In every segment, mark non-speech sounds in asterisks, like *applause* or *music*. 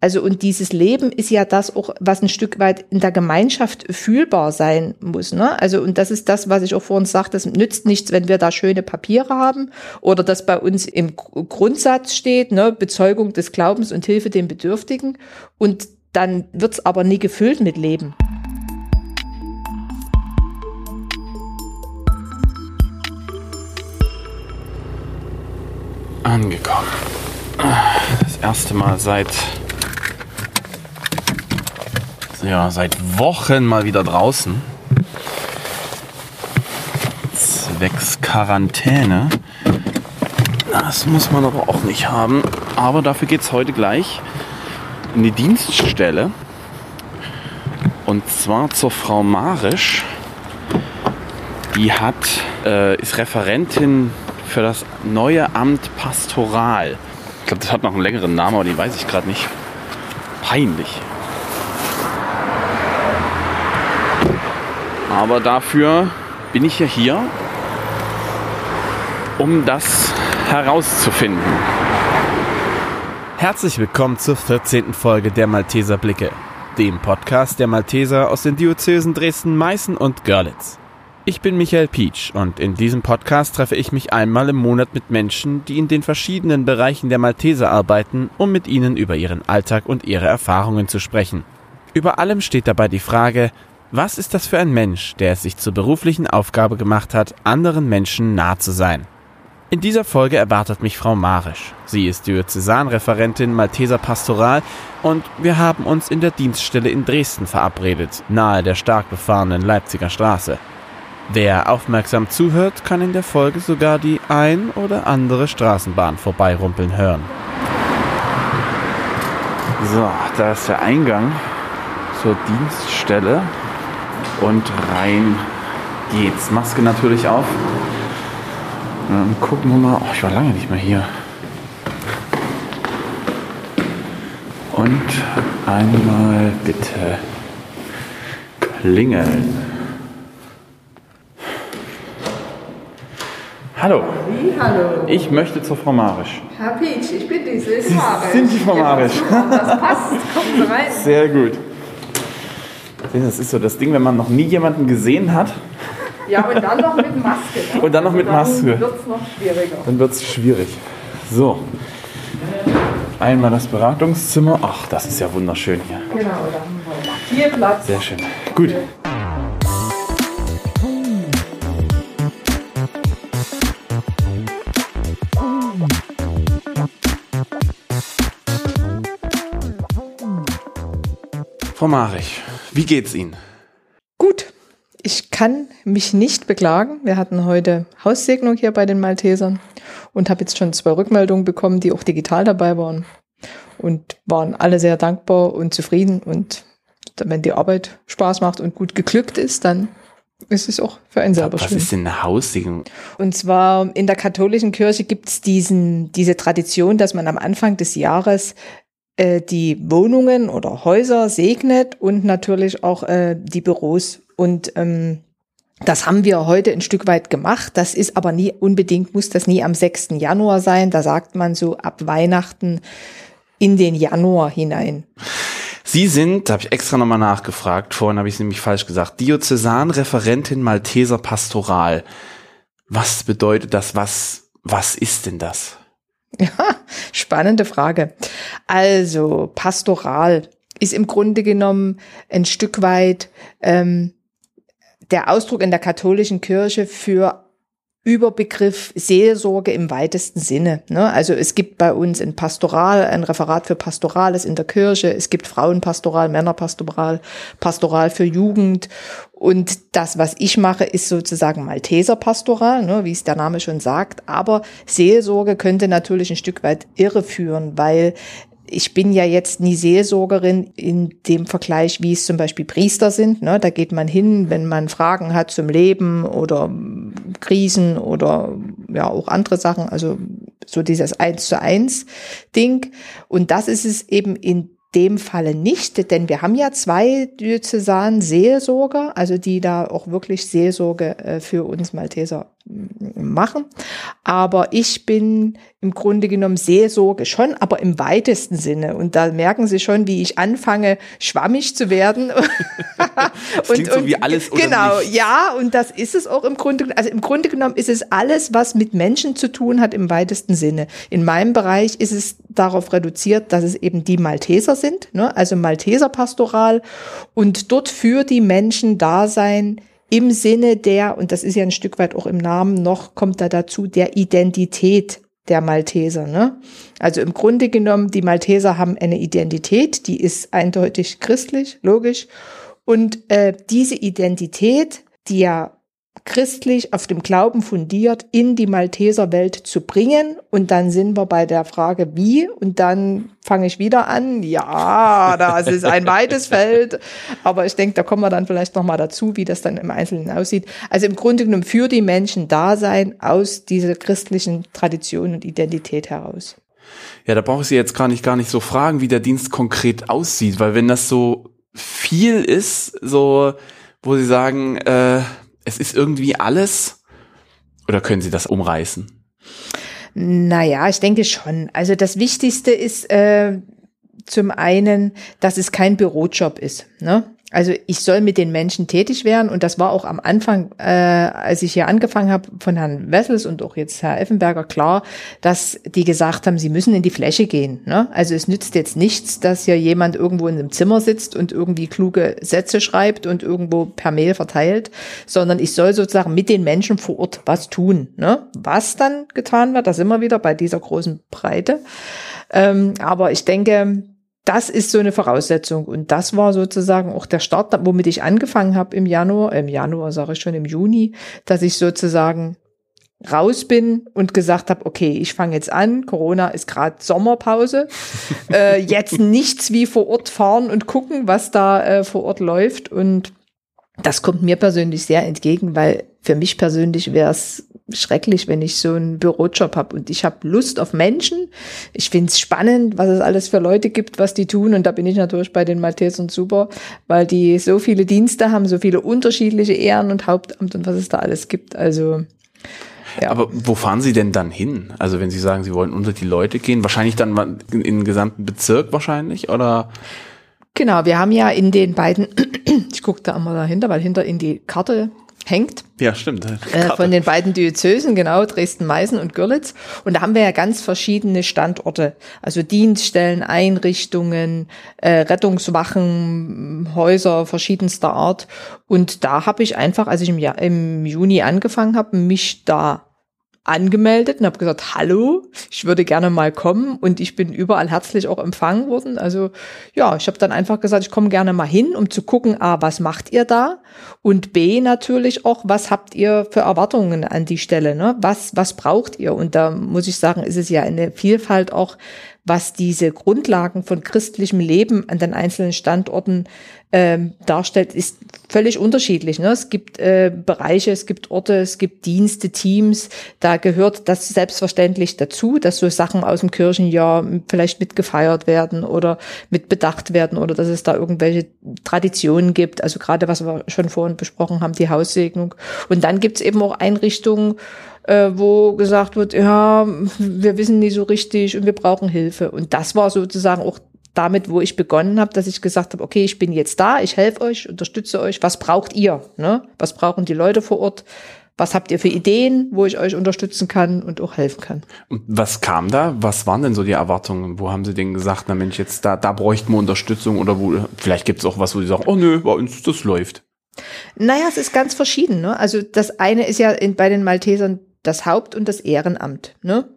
Also und dieses Leben ist ja das auch, was ein Stück weit in der Gemeinschaft fühlbar sein muss. Ne? Also und das ist das, was ich auch vorhin sagte, es nützt nichts, wenn wir da schöne Papiere haben oder das bei uns im Grundsatz steht, ne? Bezeugung des Glaubens und Hilfe den Bedürftigen. Und dann wird's aber nie gefüllt mit Leben. Angekommen. Das erste Mal seit ja, seit Wochen mal wieder draußen. Zwecks Quarantäne. Das muss man aber auch nicht haben. Aber dafür geht es heute gleich in die Dienststelle. Und zwar zur Frau Marisch. Die hat, äh, ist Referentin für das neue Amt Pastoral. Ich glaube, das hat noch einen längeren Namen, aber den weiß ich gerade nicht. Peinlich. Aber dafür bin ich ja hier, um das herauszufinden. Herzlich willkommen zur 14. Folge der Malteser Blicke, dem Podcast der Malteser aus den Diözesen Dresden, Meißen und Görlitz. Ich bin Michael Pietsch und in diesem Podcast treffe ich mich einmal im Monat mit Menschen, die in den verschiedenen Bereichen der Malteser arbeiten, um mit ihnen über ihren Alltag und ihre Erfahrungen zu sprechen. Über allem steht dabei die Frage, was ist das für ein Mensch, der es sich zur beruflichen Aufgabe gemacht hat, anderen Menschen nah zu sein? In dieser Folge erwartet mich Frau Marisch. Sie ist Diözesanreferentin Malteser Pastoral und wir haben uns in der Dienststelle in Dresden verabredet, nahe der stark befahrenen Leipziger Straße. Wer aufmerksam zuhört, kann in der Folge sogar die ein oder andere Straßenbahn vorbeirumpeln hören. So, da ist der Eingang zur Dienststelle und rein geht's. Maske natürlich auf. Dann gucken wir mal. Oh, ich war lange nicht mehr hier. Und einmal bitte klingeln. Hallo. Wie, hallo. Ich möchte zur Frau Marisch. Herr Pietsch, ich bin die Sis Marisch. sind die Frau Marisch. Ja, das passt. Kommen Sie rein. Sehr gut. Das ist so das Ding, wenn man noch nie jemanden gesehen hat, Ja, und dann noch mit Maske. Ne? Und dann noch mit Maske. Dann wird es noch schwieriger. dann wird es schwierig. So. Einmal das Beratungszimmer. Ach, das ist ja wunderschön hier. Genau, da haben wir hier Platz. Sehr schön. Gut. Frau Marich, wie geht's Ihnen? Gut, ich kann mich nicht beklagen. Wir hatten heute Haussegnung hier bei den Maltesern und habe jetzt schon zwei Rückmeldungen bekommen, die auch digital dabei waren und waren alle sehr dankbar und zufrieden. Und wenn die Arbeit Spaß macht und gut geglückt ist, dann ist es auch für einen selber Was schön. ist denn eine Haussegnung? Und zwar in der katholischen Kirche gibt es diesen, diese Tradition, dass man am Anfang des Jahres äh, die Wohnungen oder Häuser segnet und natürlich auch äh, die Büros. Und ähm, das haben wir heute ein Stück weit gemacht. Das ist aber nie unbedingt, muss das nie am 6. Januar sein. Da sagt man so ab Weihnachten in den Januar hinein. Sie sind, da habe ich extra nochmal nachgefragt, vorhin habe ich es nämlich falsch gesagt, Diözesanreferentin Malteser Pastoral. Was bedeutet das? Was, was ist denn das? *laughs* Ja, spannende Frage. Also Pastoral ist im Grunde genommen ein Stück weit ähm, der Ausdruck in der katholischen Kirche für Überbegriff Seelsorge im weitesten Sinne. Ne? Also es gibt bei uns ein Pastoral, ein Referat für Pastorales in der Kirche. Es gibt Frauenpastoral, Männerpastoral, Pastoral für Jugend. Und das, was ich mache, ist sozusagen Malteser Pastoral, ne, wie es der Name schon sagt. Aber Seelsorge könnte natürlich ein Stück weit irreführen, weil ich bin ja jetzt nie Seelsorgerin in dem Vergleich, wie es zum Beispiel Priester sind. Ne? Da geht man hin, wenn man Fragen hat zum Leben oder Krisen oder ja auch andere Sachen. Also so dieses Eins zu eins Ding. Und das ist es eben in dem Falle nicht, denn wir haben ja zwei Diözesan Seelsorger, also die da auch wirklich Seelsorge äh, für uns Malteser machen. Aber ich bin im Grunde genommen Seelsorge schon, aber im weitesten Sinne. Und da merken Sie schon, wie ich anfange, schwammig zu werden. *laughs* das klingt so wie alles oder Genau, nichts. ja, und das ist es auch im Grunde. Also im Grunde genommen ist es alles, was mit Menschen zu tun hat, im weitesten Sinne. In meinem Bereich ist es darauf reduziert, dass es eben die Malteser sind, ne? also Malteser Pastoral und dort für die Menschen da sein im Sinne der, und das ist ja ein Stück weit auch im Namen noch, kommt da dazu, der Identität der Malteser. Ne? Also im Grunde genommen, die Malteser haben eine Identität, die ist eindeutig christlich, logisch. Und äh, diese Identität, die ja christlich auf dem Glauben fundiert, in die Malteserwelt zu bringen. Und dann sind wir bei der Frage, wie. Und dann fange ich wieder an. Ja, das ist ein weites Feld. Aber ich denke, da kommen wir dann vielleicht nochmal dazu, wie das dann im Einzelnen aussieht. Also im Grunde genommen für die Menschen da sein aus dieser christlichen Tradition und Identität heraus. Ja, da brauche ich Sie jetzt gar nicht, gar nicht so fragen, wie der Dienst konkret aussieht, weil wenn das so viel ist, so, wo Sie sagen, äh, es ist irgendwie alles, oder können Sie das umreißen? Naja, ich denke schon. Also das Wichtigste ist äh, zum einen, dass es kein Bürojob ist. Ne? Also ich soll mit den Menschen tätig werden und das war auch am Anfang, äh, als ich hier angefangen habe, von Herrn Wessels und auch jetzt Herr Effenberger klar, dass die gesagt haben, sie müssen in die Fläche gehen. Ne? Also es nützt jetzt nichts, dass hier jemand irgendwo in einem Zimmer sitzt und irgendwie kluge Sätze schreibt und irgendwo per Mail verteilt, sondern ich soll sozusagen mit den Menschen vor Ort was tun. Ne? Was dann getan wird, da sind wir wieder bei dieser großen Breite. Ähm, aber ich denke, das ist so eine Voraussetzung. Und das war sozusagen auch der Start, womit ich angefangen habe im Januar, im Januar sage ich schon im Juni, dass ich sozusagen raus bin und gesagt habe, okay, ich fange jetzt an, Corona ist gerade Sommerpause, *laughs* äh, jetzt nichts wie vor Ort fahren und gucken, was da äh, vor Ort läuft. Und das kommt mir persönlich sehr entgegen, weil für mich persönlich wäre es schrecklich, wenn ich so einen Bürojob habe und ich habe Lust auf Menschen. Ich finde es spannend, was es alles für Leute gibt, was die tun und da bin ich natürlich bei den Maltesern super, weil die so viele Dienste haben, so viele unterschiedliche Ehren und Hauptamt und was es da alles gibt. Also ja. Aber wo fahren Sie denn dann hin? Also wenn Sie sagen, Sie wollen unter die Leute gehen, wahrscheinlich dann in in den gesamten Bezirk wahrscheinlich oder? Genau, wir haben ja in den beiden, *clears throat* ich gucke da einmal dahinter, weil hinter in die Karte hängt, Ja, stimmt. äh, von den beiden Diözesen, genau, Dresden-Meißen und Görlitz. Und da haben wir ja ganz verschiedene Standorte, also Dienststellen, Einrichtungen, äh, Rettungswachen, Häuser verschiedenster Art. Und da habe ich einfach, als ich im, Jahr, im Juni angefangen habe, mich da angemeldet und habe gesagt, hallo, ich würde gerne mal kommen und ich bin überall herzlich auch empfangen worden. Also ja, ich habe dann einfach gesagt, ich komme gerne mal hin, um zu gucken, a, was macht ihr da? Und b, natürlich auch, was habt ihr für Erwartungen an die Stelle? Ne? Was, was braucht ihr? Und da muss ich sagen, ist es ja eine Vielfalt auch, was diese Grundlagen von christlichem Leben an den einzelnen Standorten ähm, darstellt, ist völlig unterschiedlich. Ne? Es gibt äh, Bereiche, es gibt Orte, es gibt Dienste, Teams. Da gehört das selbstverständlich dazu, dass so Sachen aus dem Kirchenjahr vielleicht mitgefeiert werden oder mit bedacht werden oder dass es da irgendwelche Traditionen gibt. Also gerade was wir schon vorhin besprochen haben, die Haussegnung. Und dann gibt es eben auch Einrichtungen, äh, wo gesagt wird, ja, wir wissen nicht so richtig und wir brauchen Hilfe. Und das war sozusagen auch damit, wo ich begonnen habe, dass ich gesagt habe, okay, ich bin jetzt da, ich helfe euch, unterstütze euch. Was braucht ihr? Ne? Was brauchen die Leute vor Ort? Was habt ihr für Ideen, wo ich euch unterstützen kann und auch helfen kann? Und was kam da? Was waren denn so die Erwartungen? Wo haben Sie denn gesagt, na Mensch, jetzt da, da bräuchten wir Unterstützung oder wo, vielleicht gibt es auch was, wo Sie sagen, oh nö, bei uns, das läuft. Naja, es ist ganz verschieden. Ne? Also das eine ist ja in, bei den Maltesern das Haupt- und das Ehrenamt. Ne?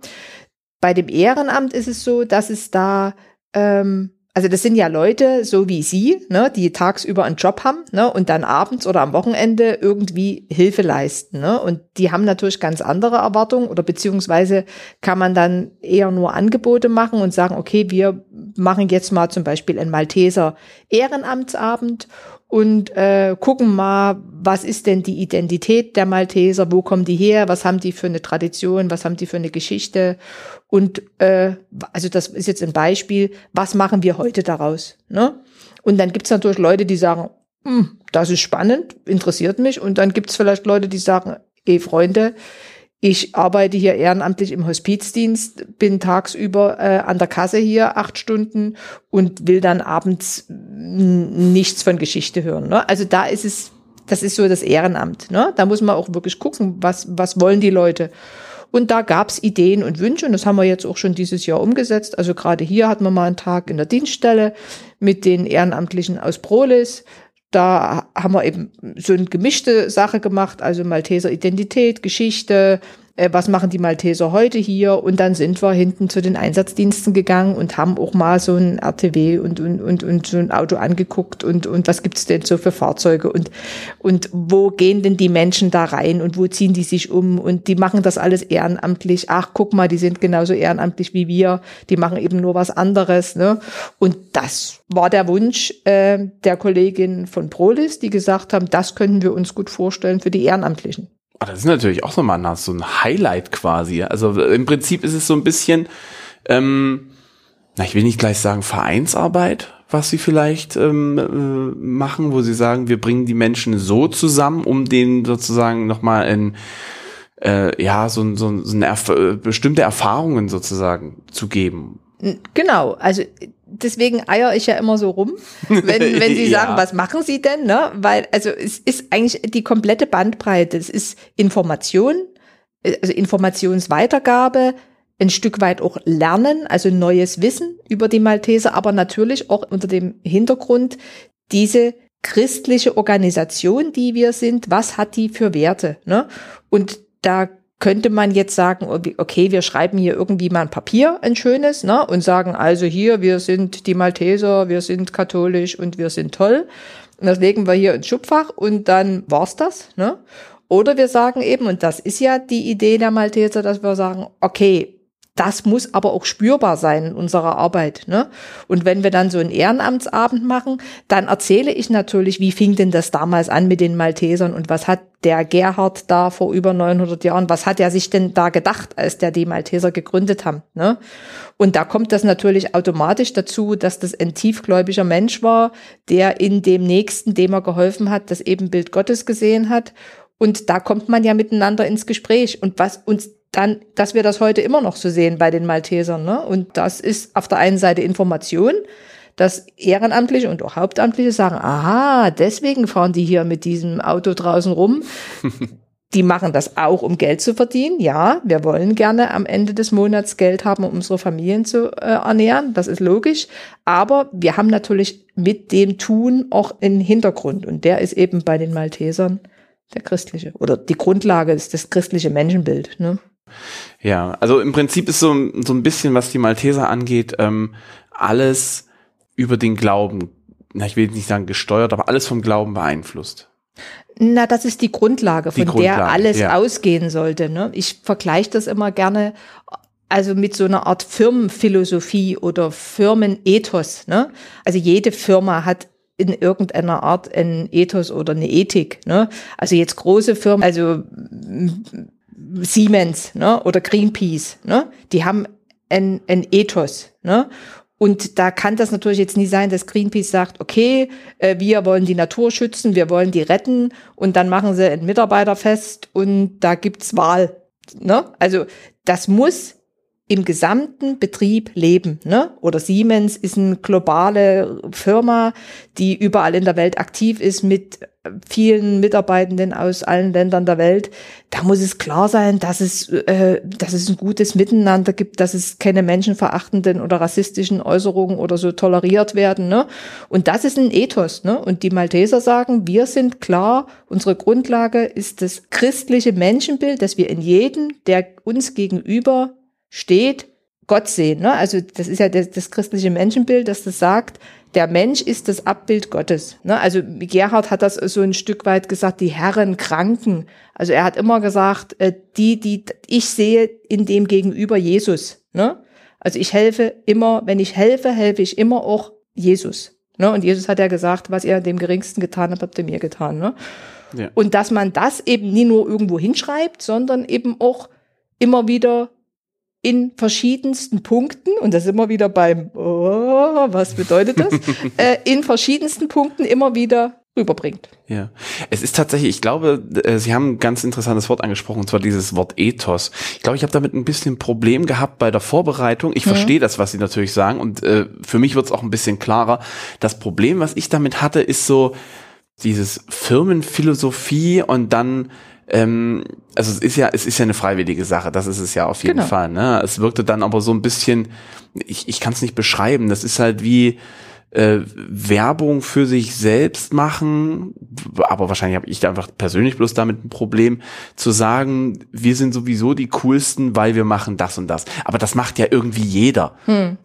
Bei dem Ehrenamt ist es so, dass es da, ähm, also das sind ja Leute, so wie Sie, ne, die tagsüber einen Job haben ne, und dann abends oder am Wochenende irgendwie Hilfe leisten. Ne? Und die haben natürlich ganz andere Erwartungen oder beziehungsweise kann man dann eher nur Angebote machen und sagen, okay, wir machen jetzt mal zum Beispiel einen Malteser Ehrenamtsabend und äh, gucken mal, was ist denn die Identität der Malteser, wo kommen die her, was haben die für eine Tradition, was haben die für eine Geschichte und äh, also das ist jetzt ein Beispiel, was machen wir heute daraus? Ne? Und dann gibt's natürlich Leute, die sagen, hm, das ist spannend, interessiert mich und dann gibt's vielleicht Leute, die sagen, eh Freunde, ich arbeite hier ehrenamtlich im Hospizdienst, bin tagsüber äh, an der Kasse hier acht Stunden und will dann abends nichts von Geschichte hören. Ne? Also da ist es, das ist so das Ehrenamt. Ne? Da muss man auch wirklich gucken, was, was wollen die Leute. Und da gab's Ideen und Wünsche und das haben wir jetzt auch schon dieses Jahr umgesetzt. Also gerade hier hatten wir mal einen Tag in der Dienststelle mit den Ehrenamtlichen aus Prolis. Da haben wir eben so eine gemischte Sache gemacht, also Malteser Identität, Geschichte, äh, was machen die Malteser heute hier und dann sind wir hinten zu den Einsatzdiensten gegangen und haben auch mal so ein RTW und, und, und, und so ein Auto angeguckt und, und was gibt's denn so für Fahrzeuge und, und wo gehen denn die Menschen da rein und wo ziehen die sich um und die machen das alles ehrenamtlich. Ach, guck mal, die sind genauso ehrenamtlich wie wir, die machen eben nur was anderes. Ne? Und das war der Wunsch äh, der Kollegin von Prolis, die gesagt haben, das könnten wir uns gut vorstellen für die Ehrenamtlichen. Ah, das ist natürlich auch so mal so ein Highlight quasi. Also im Prinzip ist es so ein bisschen, ähm, na, ich will nicht gleich sagen Vereinsarbeit, was sie vielleicht ähm, äh, machen, wo sie sagen, wir bringen die Menschen so zusammen, um denen sozusagen nochmal in äh, ja so, so, so eine Erf äh, bestimmte Erfahrungen sozusagen zu geben. Genau, also deswegen eier ich ja immer so rum, wenn, *laughs* wenn Sie sagen, Ja. was machen Sie denn? Ne? Weil, also es ist eigentlich die komplette Bandbreite. Es ist Information, äh, also Informationsweitergabe, ein Stück weit auch Lernen, also neues Wissen über die Malteser, aber natürlich auch unter dem Hintergrund diese christliche Organisation, die wir sind, was hat die für Werte? Ne? Und da könnte man jetzt sagen, okay, wir schreiben hier irgendwie mal ein Papier, ein schönes, ne, und sagen also hier, wir sind die Malteser, wir sind katholisch und wir sind toll. Und das legen wir hier ins Schubfach und dann war's das, ne? Oder wir sagen eben, und das ist ja die Idee der Malteser, dass wir sagen, okay, das muss aber auch spürbar sein in unserer Arbeit. Ne? Und wenn wir dann so einen Ehrenamtsabend machen, dann erzähle ich natürlich, wie fing denn das damals an mit den Maltesern und was hat der Gerhard da vor über 900 Jahren, was hat er sich denn da gedacht, als der die Malteser gegründet haben? Ne? Und da kommt das natürlich automatisch dazu, dass das ein tiefgläubiger Mensch war, der in dem Nächsten, dem er geholfen hat, das Ebenbild Gottes gesehen hat. Und da kommt man ja miteinander ins Gespräch. Und was uns dann, dass wir das heute immer noch so sehen bei den Maltesern. Ne? Und das ist auf der einen Seite Information, dass Ehrenamtliche und auch Hauptamtliche sagen, aha, deswegen fahren die hier mit diesem Auto draußen rum. *laughs* Die machen das auch, um Geld zu verdienen. Ja, wir wollen gerne am Ende des Monats Geld haben, um unsere Familien zu äh, ernähren. Das ist logisch. Aber wir haben natürlich mit dem Tun auch einen Hintergrund. Und der ist eben bei den Maltesern der christliche. Oder die Grundlage ist das christliche Menschenbild. Ne? Ja, also im Prinzip ist so, so ein bisschen, was die Malteser angeht, ähm, alles über den Glauben, na, ich will nicht sagen gesteuert, aber alles vom Glauben beeinflusst. Na, das ist die Grundlage, von Die Grundlage, der alles ja. ausgehen sollte. Ne? Ich vergleiche das immer gerne, also mit so einer Art Firmenphilosophie oder Firmenethos. Ne? Also jede Firma hat in irgendeiner Art ein Ethos oder eine Ethik. Ne? Also jetzt große Firmen, also Siemens ne? oder Greenpeace, ne? die haben ein, ein Ethos. Ne? Und da kann das natürlich jetzt nie sein, dass Greenpeace sagt, okay, äh, wir wollen die Natur schützen, wir wollen die retten und dann machen sie ein Mitarbeiterfest und da gibt's Wahl. Ne? Also das muss im gesamten Betrieb leben. Ne? Oder Siemens ist eine globale Firma, die überall in der Welt aktiv ist mit vielen Mitarbeitenden aus allen Ländern der Welt. Da muss es klar sein, dass es, äh, dass es ein gutes Miteinander gibt, dass es keine menschenverachtenden oder rassistischen Äußerungen oder so toleriert werden. Ne? Und das ist ein Ethos. Ne? Und die Malteser sagen, wir sind klar, unsere Grundlage ist das christliche Menschenbild, dass wir in jedem, der uns gegenüber steht, Gott sehen. Ne? Also das ist ja das, das christliche Menschenbild, dass das sagt, der Mensch ist das Abbild Gottes. Ne? Also Gerhard hat das so ein Stück weit gesagt, die Herren Kranken. Also er hat immer gesagt, äh, die, die ich sehe in dem Gegenüber Jesus. Ne? Also ich helfe immer, wenn ich helfe, helfe ich immer auch Jesus. Ne? Und Jesus hat ja gesagt, was ihr dem Geringsten getan habt, habt ihr mir getan. Ne? Ja. Und dass man das eben nie nur irgendwo hinschreibt, sondern eben auch immer wieder in verschiedensten Punkten, und das immer wieder beim, oh, was bedeutet das, *laughs* äh, in verschiedensten Punkten immer wieder rüberbringt. Ja, es ist tatsächlich, ich glaube, äh, Sie haben ein ganz interessantes Wort angesprochen, und zwar dieses Wort Ethos. Ich glaube, ich habe damit ein bisschen Problem gehabt bei der Vorbereitung. Ich verstehe das, was Sie natürlich sagen, und äh, für mich wird es auch ein bisschen klarer. Das Problem, was ich damit hatte, ist so dieses Firmenphilosophie und dann ähm, also es ist ja, es ist ja eine freiwillige Sache, das ist es ja auf jeden Genau. Fall. Ne? Es wirkte dann aber so ein bisschen, ich, ich kann es nicht beschreiben, das ist halt wie äh, Werbung für sich selbst machen, aber wahrscheinlich habe ich da einfach persönlich bloß damit ein Problem, zu sagen, wir sind sowieso die coolsten, weil wir machen das und das. Aber das macht ja irgendwie jeder.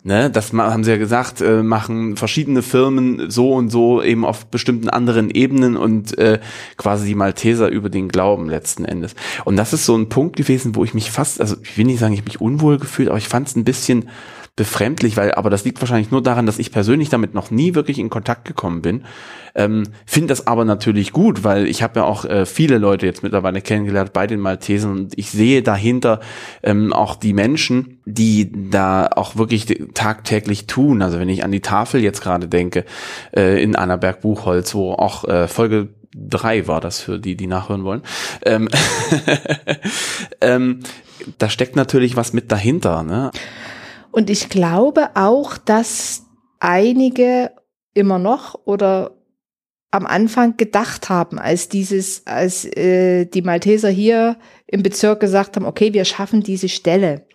Ne? Das haben sie ja gesagt, äh, machen verschiedene Firmen so und so eben auf bestimmten anderen Ebenen und äh, quasi die Malteser über den Glauben letzten Endes. Und das ist so ein Punkt gewesen, wo ich mich fast, also ich will nicht sagen, ich habe mich unwohl gefühlt, aber ich fand es ein bisschen befremdlich, weil, aber das liegt wahrscheinlich nur daran, dass ich persönlich damit noch nie wirklich in Kontakt gekommen bin. Ähm, Finde das aber natürlich gut, weil ich habe ja auch äh, viele Leute jetzt mittlerweile kennengelernt bei den Maltesen und ich sehe dahinter ähm, auch die Menschen, die da auch wirklich tagtäglich tun. Also wenn ich an die Tafel jetzt gerade denke, äh, in Annaberg Buchholz, wo auch äh, Folge drei war das für die, die nachhören wollen. Ähm, *laughs* ähm, da steckt natürlich was mit dahinter. Ne? Und ich glaube auch, dass einige immer noch oder am Anfang gedacht haben, als dieses, als äh, die Malteser hier im Bezirk gesagt haben, okay, wir schaffen diese Stelle,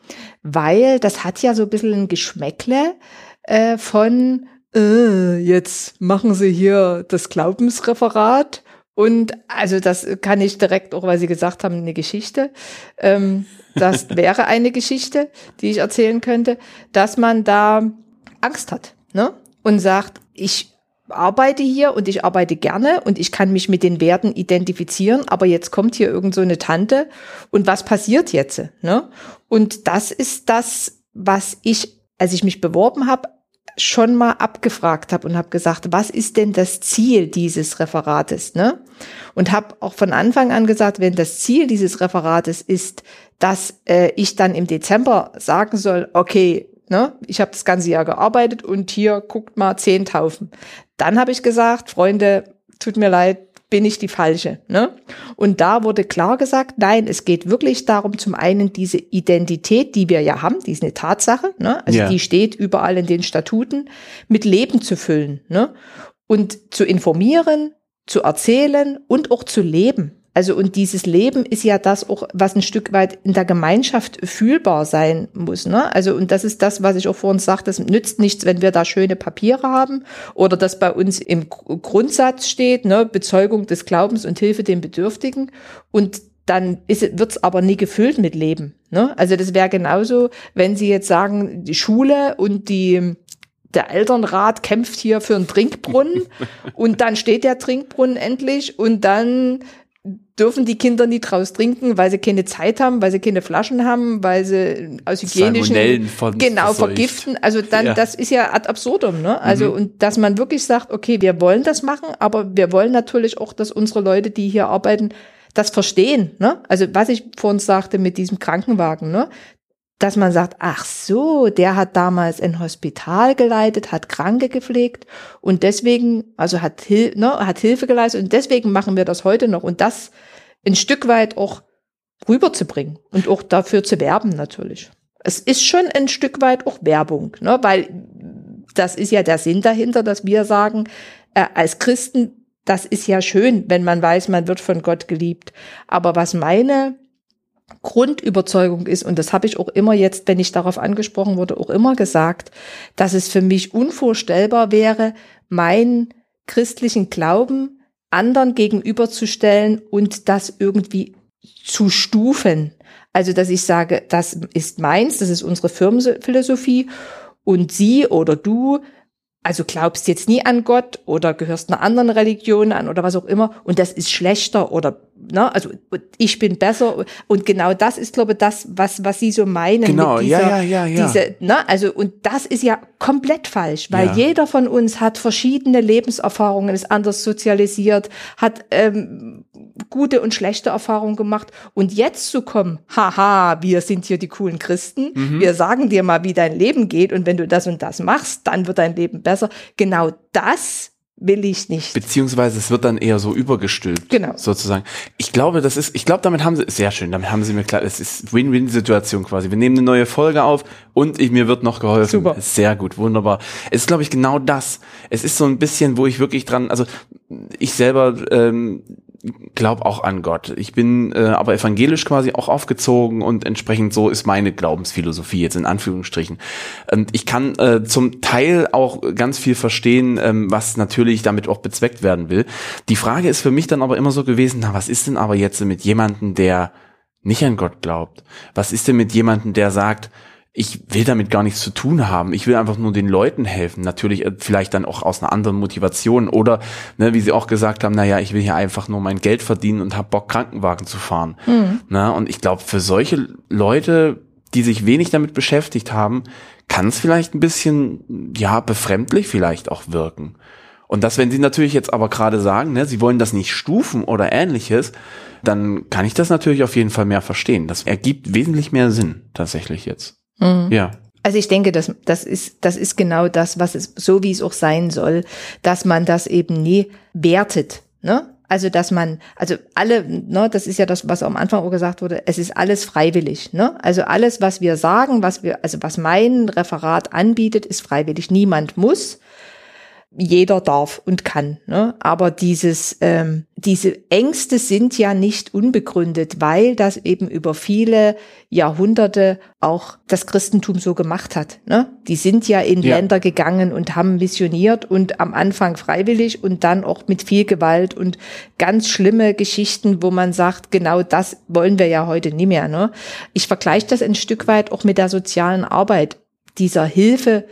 weil das hat ja so ein bisschen ein Geschmäckle äh, von äh, jetzt machen sie hier das Glaubensreferat und also das kann ich direkt, auch weil Sie gesagt haben, eine Geschichte. Ähm, das *laughs* wäre eine Geschichte, die ich erzählen könnte, dass man da Angst hat ne? und sagt, ich arbeite hier und ich arbeite gerne und ich kann mich mit den Werten identifizieren, aber jetzt kommt hier irgend so eine Tante und was passiert jetzt? Ne? Und das ist das, was ich, als ich mich beworben habe, schon mal abgefragt habe und habe gesagt, was ist denn das Ziel dieses Referates? Ne? Und habe auch von Anfang an gesagt, wenn das Ziel dieses Referates ist, dass äh, ich dann im Dezember sagen soll, okay, ne, ich habe das ganze Jahr gearbeitet und hier guckt mal zehn Taufen. Dann habe ich gesagt, Freunde, tut mir leid, bin ich die Falsche. Ne? Und da wurde klar gesagt, nein, es geht wirklich darum, zum einen diese Identität, die wir ja haben, die ist eine Tatsache, ne? also Ja. die steht überall in den Statuten, mit Leben zu füllen ne? und zu informieren, zu erzählen und auch zu leben. Also und dieses Leben ist ja das auch, was ein Stück weit in der Gemeinschaft fühlbar sein muss. Ne? Also und das ist das, was ich auch vorhin sagte, es nützt nichts, wenn wir da schöne Papiere haben oder das bei uns im Gr- Grundsatz steht, ne? Bezeugung des Glaubens und Hilfe den Bedürftigen und dann wird es aber nie gefüllt mit Leben. Ne? Also das wäre genauso, wenn Sie jetzt sagen, die Schule und die der Elternrat kämpft hier für einen Trinkbrunnen *laughs* und dann steht der Trinkbrunnen endlich und dann dürfen die Kinder nie draus trinken, weil sie keine Zeit haben, weil sie keine Flaschen haben, weil sie aus hygienischen von genau verseucht. vergiften. Also dann, Ja. das ist ja ad absurdum, ne? Also und dass man wirklich sagt, okay, wir wollen das machen, aber wir wollen natürlich auch, dass unsere Leute, die hier arbeiten, das verstehen, ne? Also was ich vorhin sagte mit diesem Krankenwagen, ne? Dass man sagt, ach so, der hat damals ein Hospital geleitet, hat Kranke gepflegt und deswegen, also hat, Hil ne, hat Hilfe geleistet und deswegen machen wir das heute noch und das ein Stück weit auch rüberzubringen und auch dafür zu werben natürlich. Es ist schon ein Stück weit auch Werbung, ne, weil das ist ja der Sinn dahinter, dass wir sagen, äh, als Christen, das ist ja schön, wenn man weiß, man wird von Gott geliebt. Aber was meine Grundüberzeugung ist, und das habe ich auch immer jetzt, wenn ich darauf angesprochen wurde, auch immer gesagt, dass es für mich unvorstellbar wäre, meinen christlichen Glauben anderen gegenüberzustellen und das irgendwie zu stufen. Also, dass ich sage, das ist meins, das ist unsere Firmenphilosophie und sie oder du also glaubst jetzt nie an Gott oder gehörst einer anderen Religion an oder was auch immer und das ist schlechter oder ne, also ich bin besser und genau das ist glaube ich das was was sie so meinen Genau, mit ja, dieser, ja, ja, ja. diese ne, also und das ist ja komplett falsch, weil Ja. jeder von uns hat verschiedene Lebenserfahrungen, ist anders sozialisiert, hat ähm, gute und schlechte Erfahrungen gemacht und jetzt zu kommen, haha, wir sind hier die coolen Christen, Mhm. wir sagen dir mal, wie dein Leben geht und wenn du das und das machst, dann wird dein Leben besser. Genau das will ich nicht. Beziehungsweise es wird dann eher so übergestülpt. Genau. Sozusagen. Ich glaube, das ist, ich glaube, damit haben sie, sehr schön, damit haben sie mir klar, es ist Win-Win-Situation quasi. Wir nehmen eine neue Folge auf und ich, mir wird noch geholfen. Super. Sehr gut, wunderbar. Es ist, glaube ich, genau das. Es ist so ein bisschen, wo ich wirklich dran, also ich selber ähm, glaube auch an Gott. Ich bin äh, aber evangelisch quasi auch aufgezogen und entsprechend so ist meine Glaubensphilosophie jetzt in Anführungsstrichen. Und ich kann äh, zum Teil auch ganz viel verstehen, ähm, was natürlich damit auch bezweckt werden will. Die Frage ist für mich dann aber immer so gewesen, na, was ist denn aber jetzt mit jemandem, der nicht an Gott glaubt? Was ist denn mit jemandem, der sagt, ich will damit gar nichts zu tun haben. Ich will einfach nur den Leuten helfen. Natürlich äh, vielleicht dann auch aus einer anderen Motivation oder, ne, wie sie auch gesagt haben, na ja, ich will hier einfach nur mein Geld verdienen und habe Bock, Krankenwagen zu fahren. Mhm. Na, und ich glaube, für solche Leute, die sich wenig damit beschäftigt haben, kann es vielleicht ein bisschen, ja, befremdlich vielleicht auch wirken. Und das, wenn sie natürlich jetzt aber gerade sagen, ne, sie wollen das nicht stufen oder ähnliches, dann kann ich das natürlich auf jeden Fall mehr verstehen. Das ergibt wesentlich mehr Sinn, tatsächlich jetzt. Ja. Also ich denke, das, das ist, das ist genau das, was es, so wie es auch sein soll, dass man das eben nie wertet, ne? Also, dass man, also alle, ne, das ist ja das, was am Anfang auch gesagt wurde, es ist alles freiwillig, ne? Also alles, was wir sagen, was wir, also was mein Referat anbietet, ist freiwillig. Niemand muss jeder darf und kann. Ne? Aber dieses, ähm, diese Ängste sind ja nicht unbegründet, weil das eben über viele Jahrhunderte auch das Christentum so gemacht hat. Ne? Die sind ja in Ja. Länder gegangen und haben missioniert und am Anfang freiwillig und dann auch mit viel Gewalt und ganz schlimme Geschichten, wo man sagt, genau das wollen wir ja heute nie mehr. Ne? Ich vergleiche das ein Stück weit auch mit der sozialen Arbeit, dieser Hilfe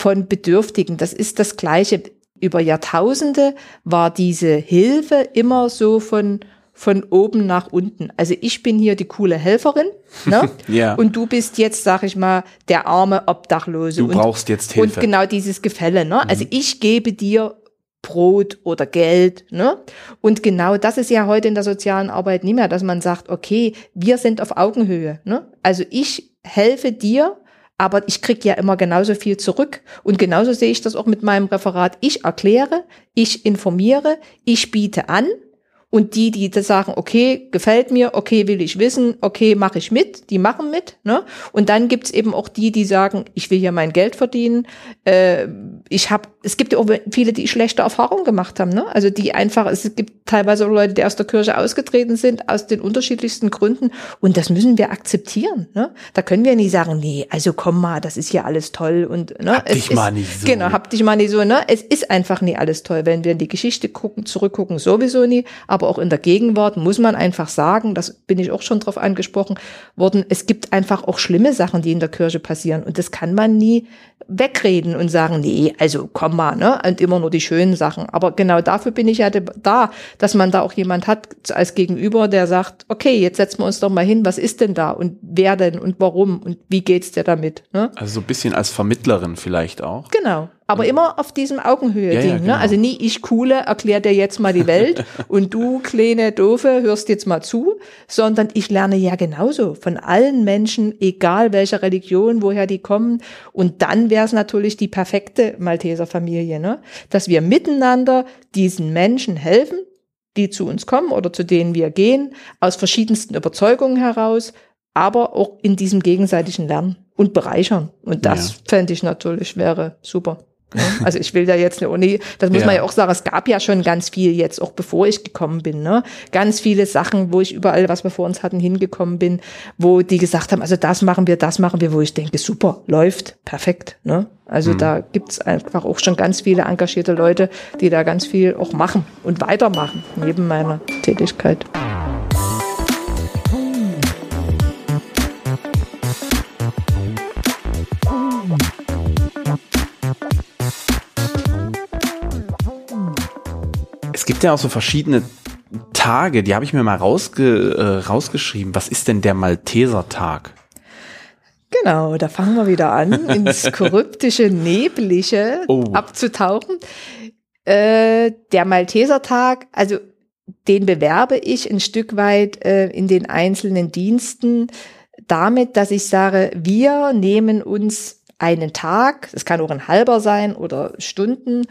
von Bedürftigen. Das ist das Gleiche. Über Jahrtausende war diese Hilfe immer so von, von oben nach unten. Also ich bin hier die coole Helferin, ne? *laughs* Ja. Und du bist jetzt, sag ich mal, der arme Obdachlose. Du und, brauchst jetzt Hilfe. Und genau dieses Gefälle, ne? Also ich gebe dir Brot oder Geld, ne? Und genau das ist ja heute in der sozialen Arbeit nicht mehr, dass man sagt, okay, wir sind auf Augenhöhe, ne? Also ich helfe dir, aber ich krieg ja immer genauso viel zurück. Und genauso sehe ich das auch mit meinem Referat. Ich erkläre, ich informiere, ich biete an. Und die, die das sagen, okay, gefällt mir, okay, will ich wissen, okay, mache ich mit, die machen mit. Ne? Und dann gibt's eben auch die, die sagen, ich will hier mein Geld verdienen. Äh, ich habe, es gibt ja auch viele, die schlechte Erfahrungen gemacht haben. Ne? Also die einfach, es gibt teilweise auch Leute, die aus der Kirche ausgetreten sind, aus den unterschiedlichsten Gründen. Und das müssen wir akzeptieren. Ne? Da können wir nicht sagen, nee, also komm mal, das ist hier alles toll. Und, ne? Hab es dich ist, mal nicht so. Genau, hab dich mal nicht so. Ne? Es ist einfach nie alles toll. Wenn wir in die Geschichte gucken, zurückgucken, sowieso nie. Aber auch in der Gegenwart muss man einfach sagen, das bin ich auch schon drauf angesprochen worden, es gibt einfach auch schlimme Sachen, die in der Kirche passieren. Und das kann man nie wegreden und sagen, nee, also komm mal, ne? Und immer nur die schönen Sachen. Aber genau dafür bin ich ja da, dass man da auch jemand hat als Gegenüber, der sagt, okay, jetzt setzen wir uns doch mal hin, was ist denn da und wer denn und warum und wie geht's dir damit? Ne? Also so ein bisschen als Vermittlerin vielleicht auch. Genau. Aber immer auf diesem Augenhöhe-Ding. Ja, ja, genau. ne? Also nie ich coole, erklär dir jetzt mal die Welt *laughs* und du, kleine Doofe, hörst jetzt mal zu, sondern ich lerne ja genauso von allen Menschen, egal welcher Religion, woher die kommen. Und dann wäre es natürlich die perfekte Malteser Familie, ne? dass wir miteinander diesen Menschen helfen, die zu uns kommen oder zu denen wir gehen, aus verschiedensten Überzeugungen heraus, aber auch in diesem gegenseitigen Lernen und bereichern. Und das Ja. fände ich natürlich wäre super. Ja, also ich will da jetzt eine Uni, das muss Ja. man ja auch sagen, es gab ja schon ganz viel jetzt, auch bevor ich gekommen bin, ne? Ganz viele Sachen, wo ich überall, was wir vor uns hatten, hingekommen bin, wo die gesagt haben, also das machen wir, das machen wir, wo ich denke, super, läuft, perfekt, ne? Also da gibt's einfach auch schon ganz viele engagierte Leute, die da ganz viel auch machen und weitermachen, neben meiner Tätigkeit. Es gibt ja auch so verschiedene Tage, die habe ich mir mal rausge, äh, rausgeschrieben. Was ist denn der Maltesertag? Genau, da fangen wir wieder an, *laughs* ins korruptische, neblige Oh. abzutauchen. Äh, der Maltesertag, also den bewerbe ich ein Stück weit äh, in den einzelnen Diensten damit, dass ich sage, wir nehmen uns einen Tag, es kann auch ein halber sein oder Stunden,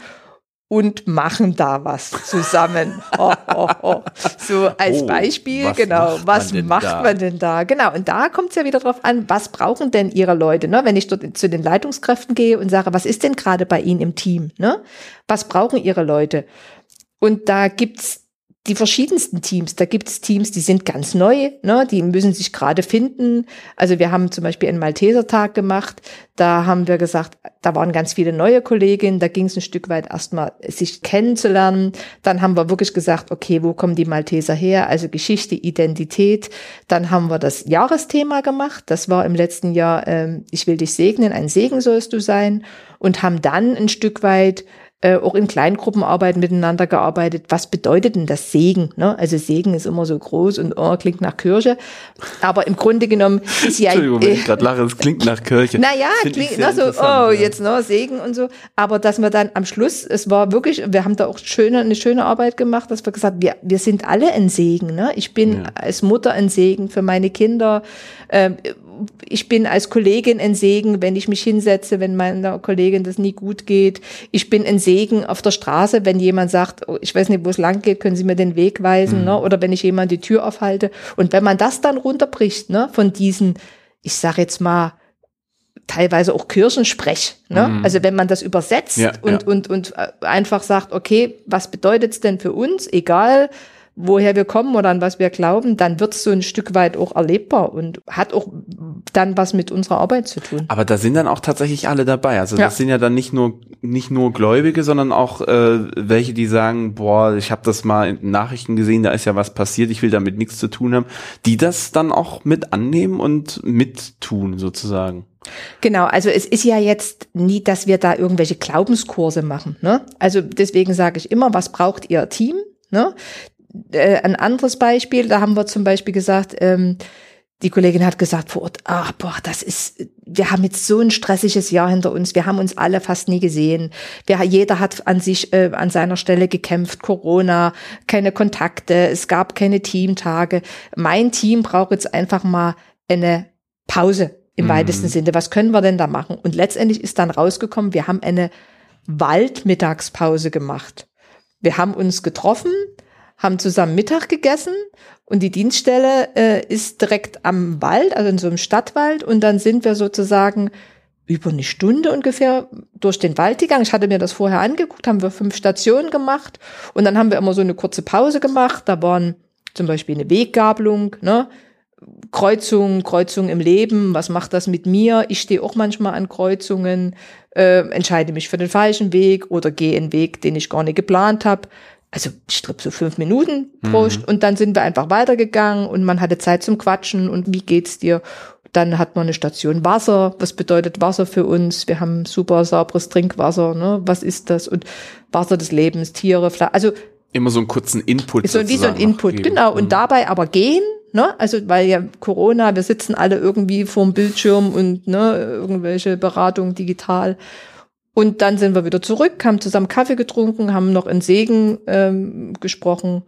und machen da was zusammen. *laughs* Oh, oh, oh. So als Oh, Beispiel, was genau, macht was macht da? man denn da? Genau, und da kommt es ja wieder drauf an, was brauchen denn ihre Leute? Ne? Wenn ich dort zu den Leitungskräften gehe und sage, was ist denn gerade bei Ihnen im Team? Ne? Was brauchen Ihre Leute? Und da gibt's die verschiedensten Teams. Da gibt's Teams, die sind ganz neu, ne? die müssen sich gerade finden. Also wir haben zum Beispiel einen Malteser-Tag gemacht. Da haben wir gesagt, da waren ganz viele neue Kolleginnen. Da ging es ein Stück weit erstmal, sich kennenzulernen. Dann haben wir wirklich gesagt, okay, wo kommen die Malteser her? Also Geschichte, Identität. Dann haben wir das Jahresthema gemacht. Das war im letzten Jahr, ähm, ich will dich segnen, ein Segen sollst du sein. Und haben dann ein Stück weit äh, auch in Kleingruppenarbeit miteinander gearbeitet. Was bedeutet denn das Segen? Ne? Also Segen ist immer so groß und oh, klingt nach Kirche. Aber im Grunde genommen *laughs* ist ja. Entschuldigung, wenn ich *laughs* gerade lache, es klingt nach Kirche. naja, klingt na, so, oh, ja. jetzt ne, Segen und so. Aber dass wir dann am Schluss, es war wirklich, wir haben da auch schöne, eine schöne Arbeit gemacht, dass wir gesagt, wir, wir sind alle ein Segen. Ne? Ich bin Ja. als Mutter ein Segen für meine Kinder. Ähm, ich bin als Kollegin ein Segen, wenn ich mich hinsetze, wenn meiner Kollegin das nie gut geht. Ich bin ein Segen auf der Straße, wenn jemand sagt, oh, ich weiß nicht, wo es lang geht, können Sie mir den Weg weisen, ne? oder wenn ich jemand die Tür aufhalte. Und wenn man das dann runterbricht, ne, von diesen, ich sag jetzt mal, teilweise auch Kirchensprech. Ne? Also wenn man das übersetzt Ja, und, ja. und, und äh, einfach sagt, okay, was bedeutet's denn für uns, egal woher wir kommen oder an was wir glauben, dann wird's so ein Stück weit auch erlebbar und hat auch dann was mit unserer Arbeit zu tun. Aber da sind dann auch tatsächlich alle dabei. Also Ja. das sind ja dann nicht nur nicht nur Gläubige, sondern auch äh, welche, die sagen, boah, ich habe das mal in Nachrichten gesehen, da ist ja was passiert, ich will damit nichts zu tun haben, die das dann auch mit annehmen und mittun sozusagen. Genau, also es ist ja jetzt nie, dass wir da irgendwelche Glaubenskurse machen. Ne? Also deswegen sage ich immer, was braucht ihr Team? Ne? Äh, ein anderes Beispiel, da haben wir zum Beispiel gesagt, ähm, die Kollegin hat gesagt vor Ort, ach boah, das ist, wir haben jetzt so ein stressiges Jahr hinter uns, wir haben uns alle fast nie gesehen. Wir, jeder hat an sich, äh, an seiner Stelle gekämpft, Corona, keine Kontakte, es gab keine Teamtage. Mein Team braucht jetzt einfach mal eine Pause im Mhm. weitesten Sinne. Was können wir denn da machen? Und letztendlich ist dann rausgekommen, wir haben eine Waldmittagspause gemacht. Wir haben uns getroffen, haben zusammen Mittag gegessen und die Dienststelle äh, ist direkt am Wald, also in so einem Stadtwald und dann sind wir sozusagen über eine Stunde ungefähr durch den Wald gegangen. Ich hatte mir das vorher angeguckt, haben wir fünf Stationen gemacht und dann haben wir immer so eine kurze Pause gemacht. Da waren zum Beispiel eine Weggabelung, ne? Kreuzung, Kreuzung im Leben, was macht das mit mir? Ich stehe auch manchmal an Kreuzungen, äh, entscheide mich für den falschen Weg oder gehe einen Weg, den ich gar nicht geplant habe. Also ich glaube so fünf Minuten pro St- und dann sind wir einfach weitergegangen und man hatte Zeit zum Quatschen und wie geht's dir? Dann hat man eine Station Wasser. Was bedeutet Wasser für uns? Wir haben super sauberes Trinkwasser. Ne? Was ist das? Und Wasser des Lebens, Tiere, Fla also Immer so einen kurzen Input. so wie so ein Input, geben. genau. Mhm. Und dabei aber gehen, ne? Also weil ja Corona, wir sitzen alle irgendwie vorm Bildschirm und ne, irgendwelche Beratungen digital. Und dann sind wir wieder zurück, haben zusammen Kaffee getrunken, haben noch in Segen ähm, gesprochen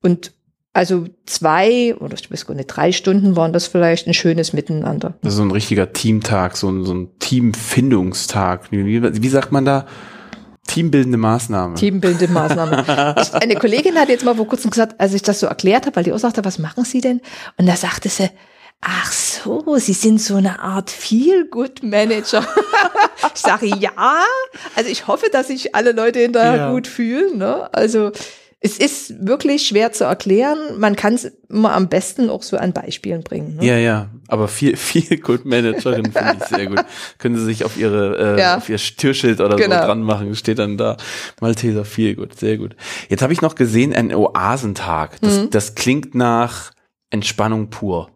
und also zwei oder ich weiß gar nicht, drei Stunden waren das vielleicht ein schönes Miteinander. Das ist so ein richtiger Teamtag, so ein, so ein Teamfindungstag. Wie, wie, sagt man da? Teambildende Maßnahme. Teambildende Maßnahme. *laughs* Ich, eine Kollegin hat jetzt mal vor kurzem gesagt, als ich das so erklärt habe, weil die auch sagte, was machen Sie denn? Und da sagte sie, ach so, Sie sind so eine Art Feel-Good-Manager. *laughs* ich sage, ja. Also ich hoffe, dass sich alle Leute hinterher Ja. gut fühlen. Ne? Also es ist wirklich schwer zu erklären. Man kann es immer am besten auch so an Beispielen bringen. Ne? Ja, ja, aber viel, *laughs* viel Good Managerin finde ich sehr gut. Können Sie sich auf Ihre, äh, Ja. auf Ihr Türschild oder Genau. so dran machen, steht dann da Malteser viel gut, sehr gut. Jetzt habe ich noch gesehen, ein Oasentag. Das, Mhm. das klingt nach Entspannung pur.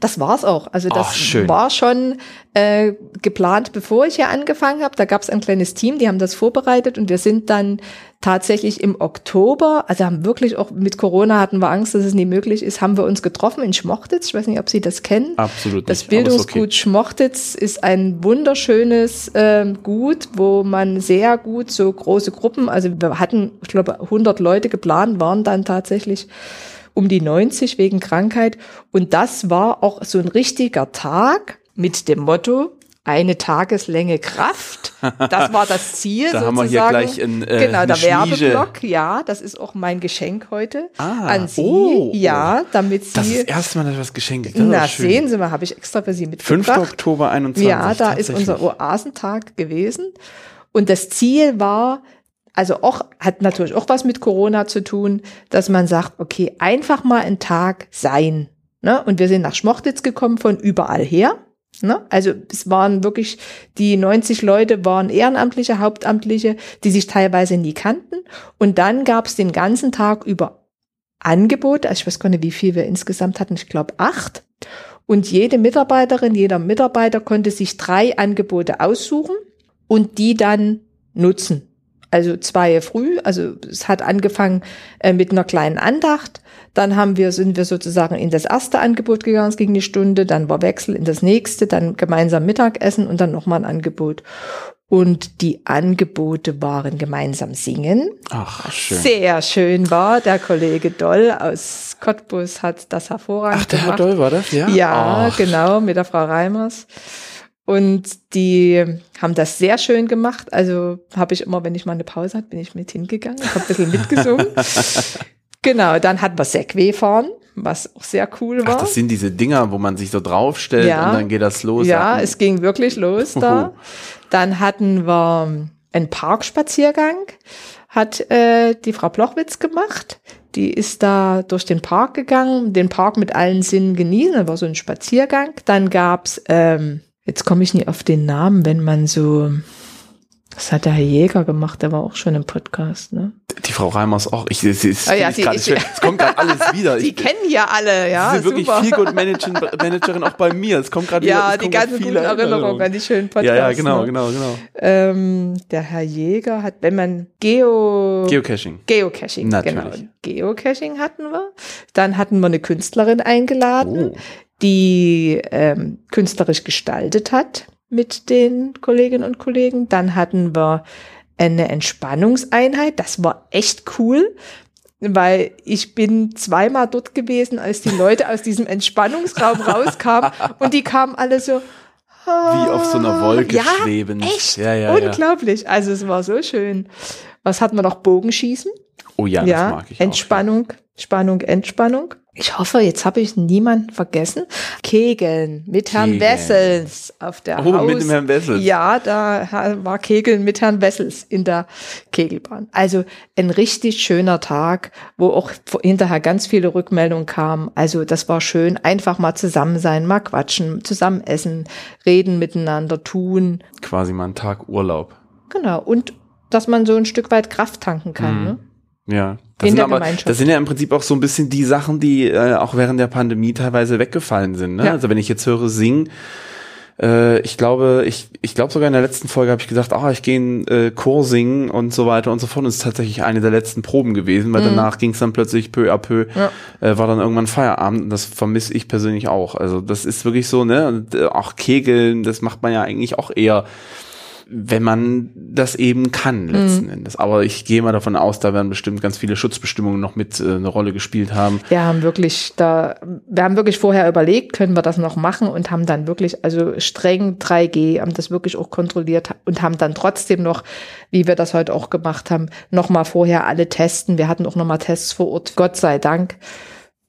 Das war's auch. Also das schön. war schon äh, geplant, bevor ich hier angefangen habe. Da gab es ein kleines Team, die haben das vorbereitet und wir sind dann tatsächlich im Oktober, also haben wirklich auch mit Corona hatten wir Angst, dass es nie möglich ist, haben wir uns getroffen in Schmochtitz. Ich weiß nicht, ob Sie das kennen. Absolut Das nicht, Bildungsgut okay. Schmochtitz ist ein wunderschönes ähm, Gut, wo man sehr gut so große Gruppen, also wir hatten, ich glaube, 100 Leute geplant, waren dann tatsächlich um die 90 wegen Krankheit. Und das war auch so ein richtiger Tag mit dem Motto, eine Tageslänge Kraft. Das war das *laughs* Ziel Da sozusagen. haben wir hier gleich ein, äh, genau, der. Werbeblock. Ja, das ist auch mein Geschenk heute Ah, an Sie. oh. ja, damit Sie. Das ist das erste Mal, dass ich was geschenkt ist na, sehen Sie mal, habe ich extra für Sie 5. mitgebracht. Oktober 21. Ja, da ist unser Oasentag gewesen. Und das Ziel war, also auch, hat natürlich auch was mit Corona zu tun, dass man sagt, okay, einfach mal einen Tag sein. Ne? Und wir sind nach Schmochtitz gekommen von überall her. Ne? Also es waren wirklich, die 90 Leute waren Ehrenamtliche, Hauptamtliche, die sich teilweise nie kannten. Und dann gab es den ganzen Tag über Angebote, also ich weiß gar nicht, wie viel wir insgesamt hatten, ich glaube acht. Und jede Mitarbeiterin, jeder Mitarbeiter konnte sich drei Angebote aussuchen und die dann nutzen. Also zwei früh, also es hat angefangen äh, mit einer kleinen Andacht. Dann haben wir, sind wir sozusagen in das erste Angebot gegangen, es ging eine Stunde, dann war Wechsel in das nächste, dann gemeinsam Mittagessen und dann nochmal ein Angebot. Und die Angebote waren gemeinsam singen. Ach, schön. Sehr schön war. Der Kollege Doll aus Cottbus hat das hervorragend Ach, der Herr gemacht. Doll war das, ja? Ja, Ach, genau, mit der Frau Reimers. Und die haben das sehr schön gemacht. Also habe ich immer, wenn ich mal eine Pause hatte, bin ich mit hingegangen, habe ein bisschen mitgesungen. *laughs* genau, dann hatten wir Segway fahren, was auch sehr cool war. Ach, das sind diese Dinger, wo man sich so draufstellt Ja. und dann geht das los. ja, es ging wirklich los da. Dann hatten wir einen Parkspaziergang, hat äh, die Frau Blochwitz gemacht. Die ist da durch den Park gegangen, den Park mit allen Sinnen genießen. Da war so ein Spaziergang. Dann gab's, ähm, jetzt komme ich nie auf den Namen, wenn man so, das hat der Herr Jäger gemacht, der war auch schon im Podcast, ne? Die Frau Reimers auch. Ich, es, es, Ah ja, grad ich- es kommt gerade alles *laughs* wieder. Die Ich, kennen ja alle, ja. Sie sind wirklich viel gut Managerin, Managerin auch bei mir. Es kommt gerade wieder. Ja, die ganzen guten Erinnerungen an die schönen Podcasts. Ja, ja, genau, ne? genau, genau. Ähm, der Herr Jäger hat, wenn man Geo Geocaching. Geocaching, Natürlich. genau. Geocaching hatten wir. Dann hatten wir eine Künstlerin eingeladen, Oh. Die ähm, künstlerisch gestaltet hat mit den Kolleginnen und Kollegen. Dann hatten wir eine Entspannungseinheit. Das war echt cool, weil ich bin zweimal dort gewesen, als die Leute aus diesem Entspannungsraum *laughs* rauskamen und die kamen alle so Wie auf so einer Wolke ja, schwebend. Echt? Ja, ja, ja. Unglaublich. Also es war so schön. Was hatten wir noch? Bogenschießen. Oh ja, Ja, das mag ich Entspannung, Spannung, Entspannung. Ich hoffe, jetzt habe ich niemanden vergessen. Kegeln mit Herrn Kegeln. Wessels auf der Oh, Haus. mit dem Herrn Wessels. Ja, da war Kegeln mit Herrn Wessels in der Kegelbahn. Also ein richtig schöner Tag, wo auch hinterher ganz viele Rückmeldungen kamen. Also das war schön. Einfach mal zusammen sein, mal quatschen, zusammen essen, reden miteinander, tun. Quasi mal einen Tag Urlaub. Genau. Und dass man so ein Stück weit Kraft tanken kann. Mhm. Ne? Ja. Das In sind aber, das sind ja im Prinzip auch so ein bisschen die Sachen, die äh, auch während der Pandemie teilweise weggefallen sind. Ne? Ja. Also wenn ich jetzt höre singen, äh, ich glaube, ich, ich glaube sogar in der letzten Folge habe ich gesagt, ah, ich gehe in äh, Chor singen und so weiter und so fort. Und es ist tatsächlich eine der letzten Proben gewesen, weil danach ging es dann plötzlich peu à peu, Mhm. Ja. äh, war dann irgendwann Feierabend und das vermisse ich persönlich auch. Also das ist wirklich so, ne? Und, äh, auch Kegeln, das macht man ja eigentlich auch eher wenn man das eben kann letzten Endes. Aber ich gehe mal davon aus, da werden bestimmt ganz viele Schutzbestimmungen noch mit äh, eine Rolle gespielt haben. Wir haben wirklich da, wir haben wirklich vorher überlegt, können wir das noch machen und haben dann wirklich, also streng 3G, haben das wirklich auch kontrolliert und haben dann trotzdem noch, wie wir das heute auch gemacht haben, nochmal vorher alle testen. Wir hatten auch nochmal Tests vor Ort. Gott sei Dank,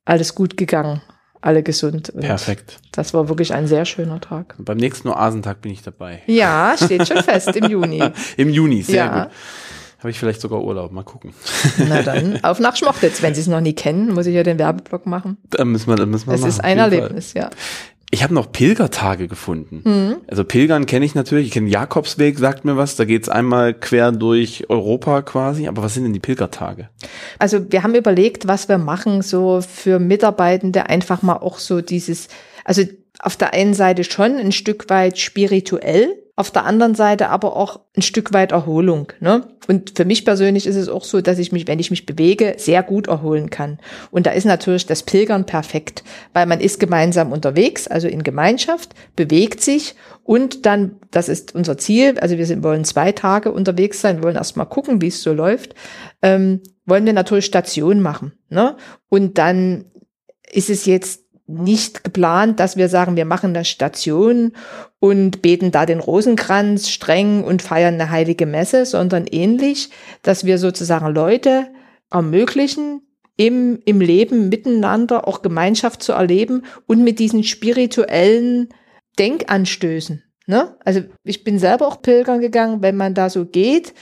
alles gut gegangen, alle gesund. Und Perfekt. Das war wirklich ein sehr schöner Tag. Beim nächsten Oasentag bin ich dabei. Ja, steht schon fest im Juni. *laughs* Im Juni, sehr Ja. gut. Habe ich vielleicht sogar Urlaub, mal gucken. *laughs* Na dann, auf nach Schmochtitz. Wenn Sie es noch nie kennen, muss ich ja den Werbeblock machen. Da müssen wir, da müssen wir Es machen, ist ein jeden Fall. Erlebnis, ja. Ich habe noch Pilgertage gefunden. Mhm. Also Pilgern kenne ich natürlich. Ich kenne Jakobsweg, sagt mir was. Da geht's einmal quer durch Europa quasi. Aber was sind denn die Pilgertage? Also wir haben überlegt, was wir machen, so für Mitarbeitende einfach mal auch so dieses, also auf der einen Seite schon ein Stück weit spirituell, auf der anderen Seite aber auch ein Stück weit Erholung. Ne? Und für mich persönlich ist es auch so, dass ich mich, wenn ich mich bewege, sehr gut erholen kann. Und da ist natürlich das Pilgern perfekt, weil man ist gemeinsam unterwegs, also in Gemeinschaft, bewegt sich und dann, das ist unser Ziel, also wir sind, wollen zwei Tage unterwegs sein, wollen erst mal gucken, wie es so läuft, ähm, wollen wir natürlich Station machen. Ne? Und dann ist es jetzt nicht geplant, dass wir sagen, wir machen eine Station und beten da den Rosenkranz streng und feiern eine heilige Messe, sondern ähnlich, dass wir sozusagen Leute ermöglichen, im, im Leben miteinander auch Gemeinschaft zu erleben und mit diesen spirituellen Denkanstößen. Ne? Also ich bin selber auch pilgern gegangen, wenn man da so geht.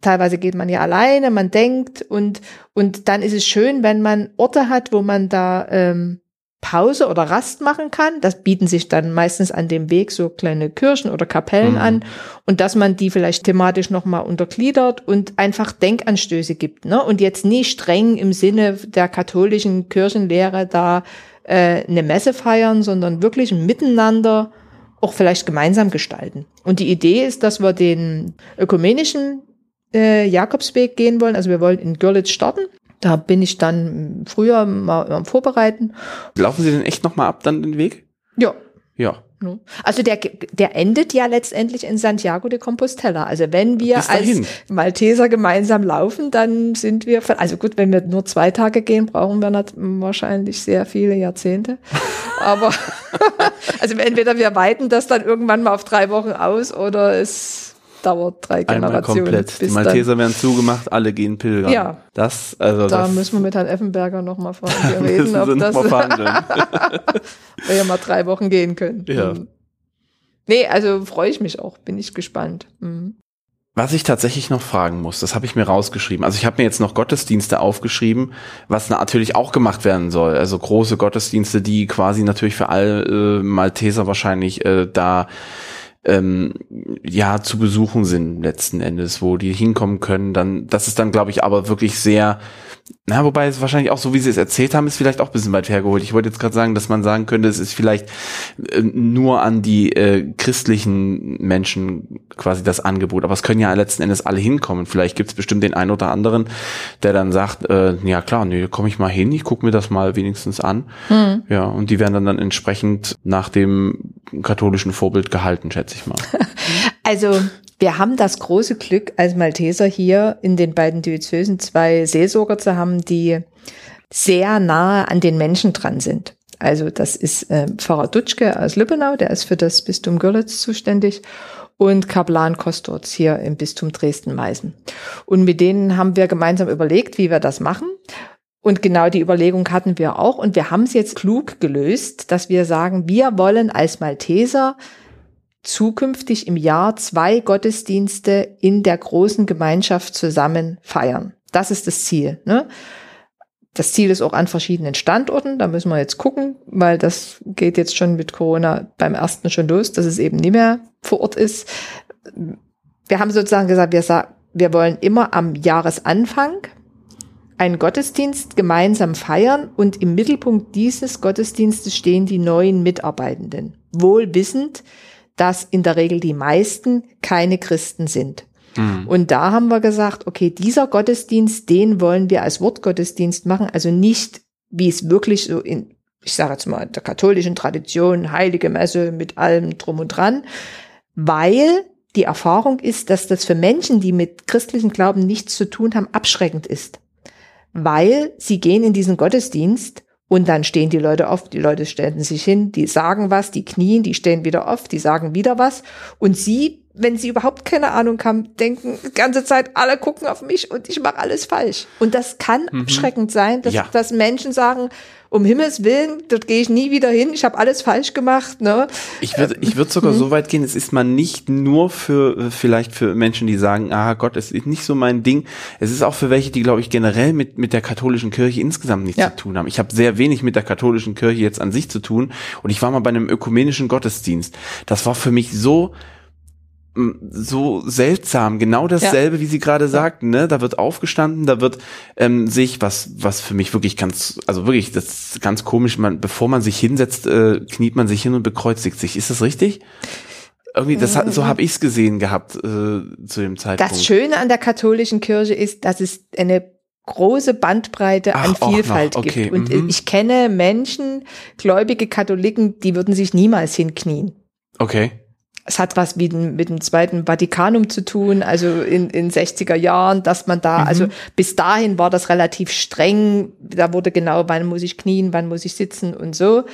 Teilweise geht man ja alleine, man denkt und, und dann ist es schön, wenn man Orte hat, wo man da ähm, Pause oder Rast machen kann. Das bieten sich dann meistens an dem Weg so kleine Kirchen oder Kapellen Mhm. an und dass man die vielleicht thematisch nochmal untergliedert und einfach Denkanstöße gibt. Ne? Und jetzt nie streng im Sinne der katholischen Kirchenlehre da äh, eine Messe feiern, sondern wirklich ein Miteinander auch vielleicht gemeinsam gestalten. Und die Idee ist, dass wir den ökumenischen äh, Jakobsweg gehen wollen. Also wir wollen in Görlitz starten. Da bin ich dann früher mal am Vorbereiten. Laufen Sie denn echt nochmal ab dann den Weg? Ja. Ja. ne. Also der, der endet ja letztendlich in Santiago de Compostela. Also wenn wir als. Malteser gemeinsam laufen, dann sind wir, also gut, wenn wir nur zwei Tage gehen, brauchen wir wahrscheinlich sehr viele Jahrzehnte. *laughs* Aber *laughs* also entweder wir weiten das dann irgendwann mal auf drei Wochen aus oder es dauert drei Einmal Generationen. komplett. Die Malteser werden zugemacht, alle gehen pilgern. Ja. Das, also da das müssen wir mit Herrn Effenberger nochmal *laughs* müssen reden, Sie ob das *laughs* wir ja mal drei Wochen gehen können. Ja. Mhm. Nee, also freue ich mich auch, bin ich gespannt. Mhm. Was ich tatsächlich noch fragen muss, das habe ich mir rausgeschrieben. Also ich habe mir jetzt noch Gottesdienste aufgeschrieben, was natürlich auch gemacht werden soll. Also große Gottesdienste, die quasi natürlich für alle äh, Malteser wahrscheinlich äh, da ähm, ja zu besuchen sind letzten Endes, wo die hinkommen können. Dann, das ist dann, glaube ich, aber wirklich sehr na, wobei es wahrscheinlich auch so, wie Sie es erzählt haben, ist vielleicht auch ein bisschen weit hergeholt. Ich wollte jetzt gerade sagen, dass man sagen könnte, es ist vielleicht äh, nur an die äh, christlichen Menschen quasi das Angebot. Aber es können ja letzten Endes alle hinkommen. Vielleicht gibt es bestimmt den einen oder anderen, der dann sagt, äh, ja klar, nee, komme ich mal hin, ich gucke mir das mal wenigstens an. Ja, und die werden dann, dann entsprechend nach dem katholischen Vorbild gehalten, schätze ich mal. *laughs* Also wir haben das große Glück, als Malteser hier in den beiden Diözesen zwei Seelsorger zu haben, die sehr nahe an den Menschen dran sind. Also das ist äh, Pfarrer Dutschke aus Lübbenau, der ist für das Bistum Görlitz zuständig und Kaplan Kostorz hier im Bistum Dresden-Meißen. Und mit denen haben wir gemeinsam überlegt, wie wir das machen. Und genau die Überlegung hatten wir auch. Und wir haben es jetzt klug gelöst, dass wir sagen, wir wollen als Malteser zukünftig im Jahr zwei Gottesdienste in der großen Gemeinschaft zusammen feiern. Das ist das Ziel. Ne? Das Ziel ist auch an verschiedenen Standorten. Da müssen wir jetzt gucken, weil das geht jetzt schon mit Corona beim ersten schon los, dass es eben nicht mehr vor Ort ist. Wir haben sozusagen gesagt, wir, wir wollen immer am Jahresanfang einen Gottesdienst gemeinsam feiern und im Mittelpunkt dieses Gottesdienstes stehen die neuen Mitarbeitenden. Wohl wissend, dass in der Regel die meisten keine Christen sind. Und da haben wir gesagt, okay, dieser Gottesdienst, den wollen wir als Wortgottesdienst machen, also nicht, wie es wirklich so in, ich sage jetzt mal, der katholischen Tradition, heilige Messe mit allem drum und dran, weil die Erfahrung ist, dass das für Menschen, die mit christlichen Glauben nichts zu tun haben, abschreckend ist. Weil sie gehen in diesen Gottesdienst und dann stehen die Leute auf, die Leute stellen sich hin, die sagen was, die knien, die stehen wieder auf, die sagen wieder was. Und sie wenn sie überhaupt keine Ahnung haben, denken die ganze Zeit, alle gucken auf mich und ich mache alles falsch. Und das kann abschreckend sein, dass, Ja. dass Menschen sagen, um Himmels Willen, dort gehe ich nie wieder hin, ich habe alles falsch gemacht. Ne? Ich würde ich würd sogar so weit gehen, es ist mal nicht nur für äh, vielleicht für Menschen, die sagen, ah Gott, es ist nicht so mein Ding. Es ist auch für welche, die, glaube ich, generell mit, mit der katholischen Kirche insgesamt nichts Ja. zu tun haben. Ich habe sehr wenig mit der katholischen Kirche jetzt an sich zu tun. Und ich war mal bei einem ökumenischen Gottesdienst. Das war für mich so so seltsam, genau dasselbe, wie Sie gerade sagten, ne? Da wird aufgestanden, da wird ähm, sich was, was für mich wirklich ganz, also wirklich, das ist ganz komisch, man, bevor man sich hinsetzt, äh, kniet man sich hin und bekreuzigt sich. Ist das richtig? Irgendwie, das hat, so habe ich es gesehen gehabt äh, zu dem Zeitpunkt. Das Schöne an der katholischen Kirche ist, dass es eine große Bandbreite Ach, an Vielfalt okay, gibt. Und mhm. ich kenne Menschen, gläubige Katholiken, die würden sich niemals hinknien. okay. Es hat was mit, dem- mit dem Zweiten Vatikanum zu tun, also in, in 60er Jahren, dass man da, also bis dahin war das relativ streng. Da wurde genau, wann muss ich knien, wann muss ich sitzen und so.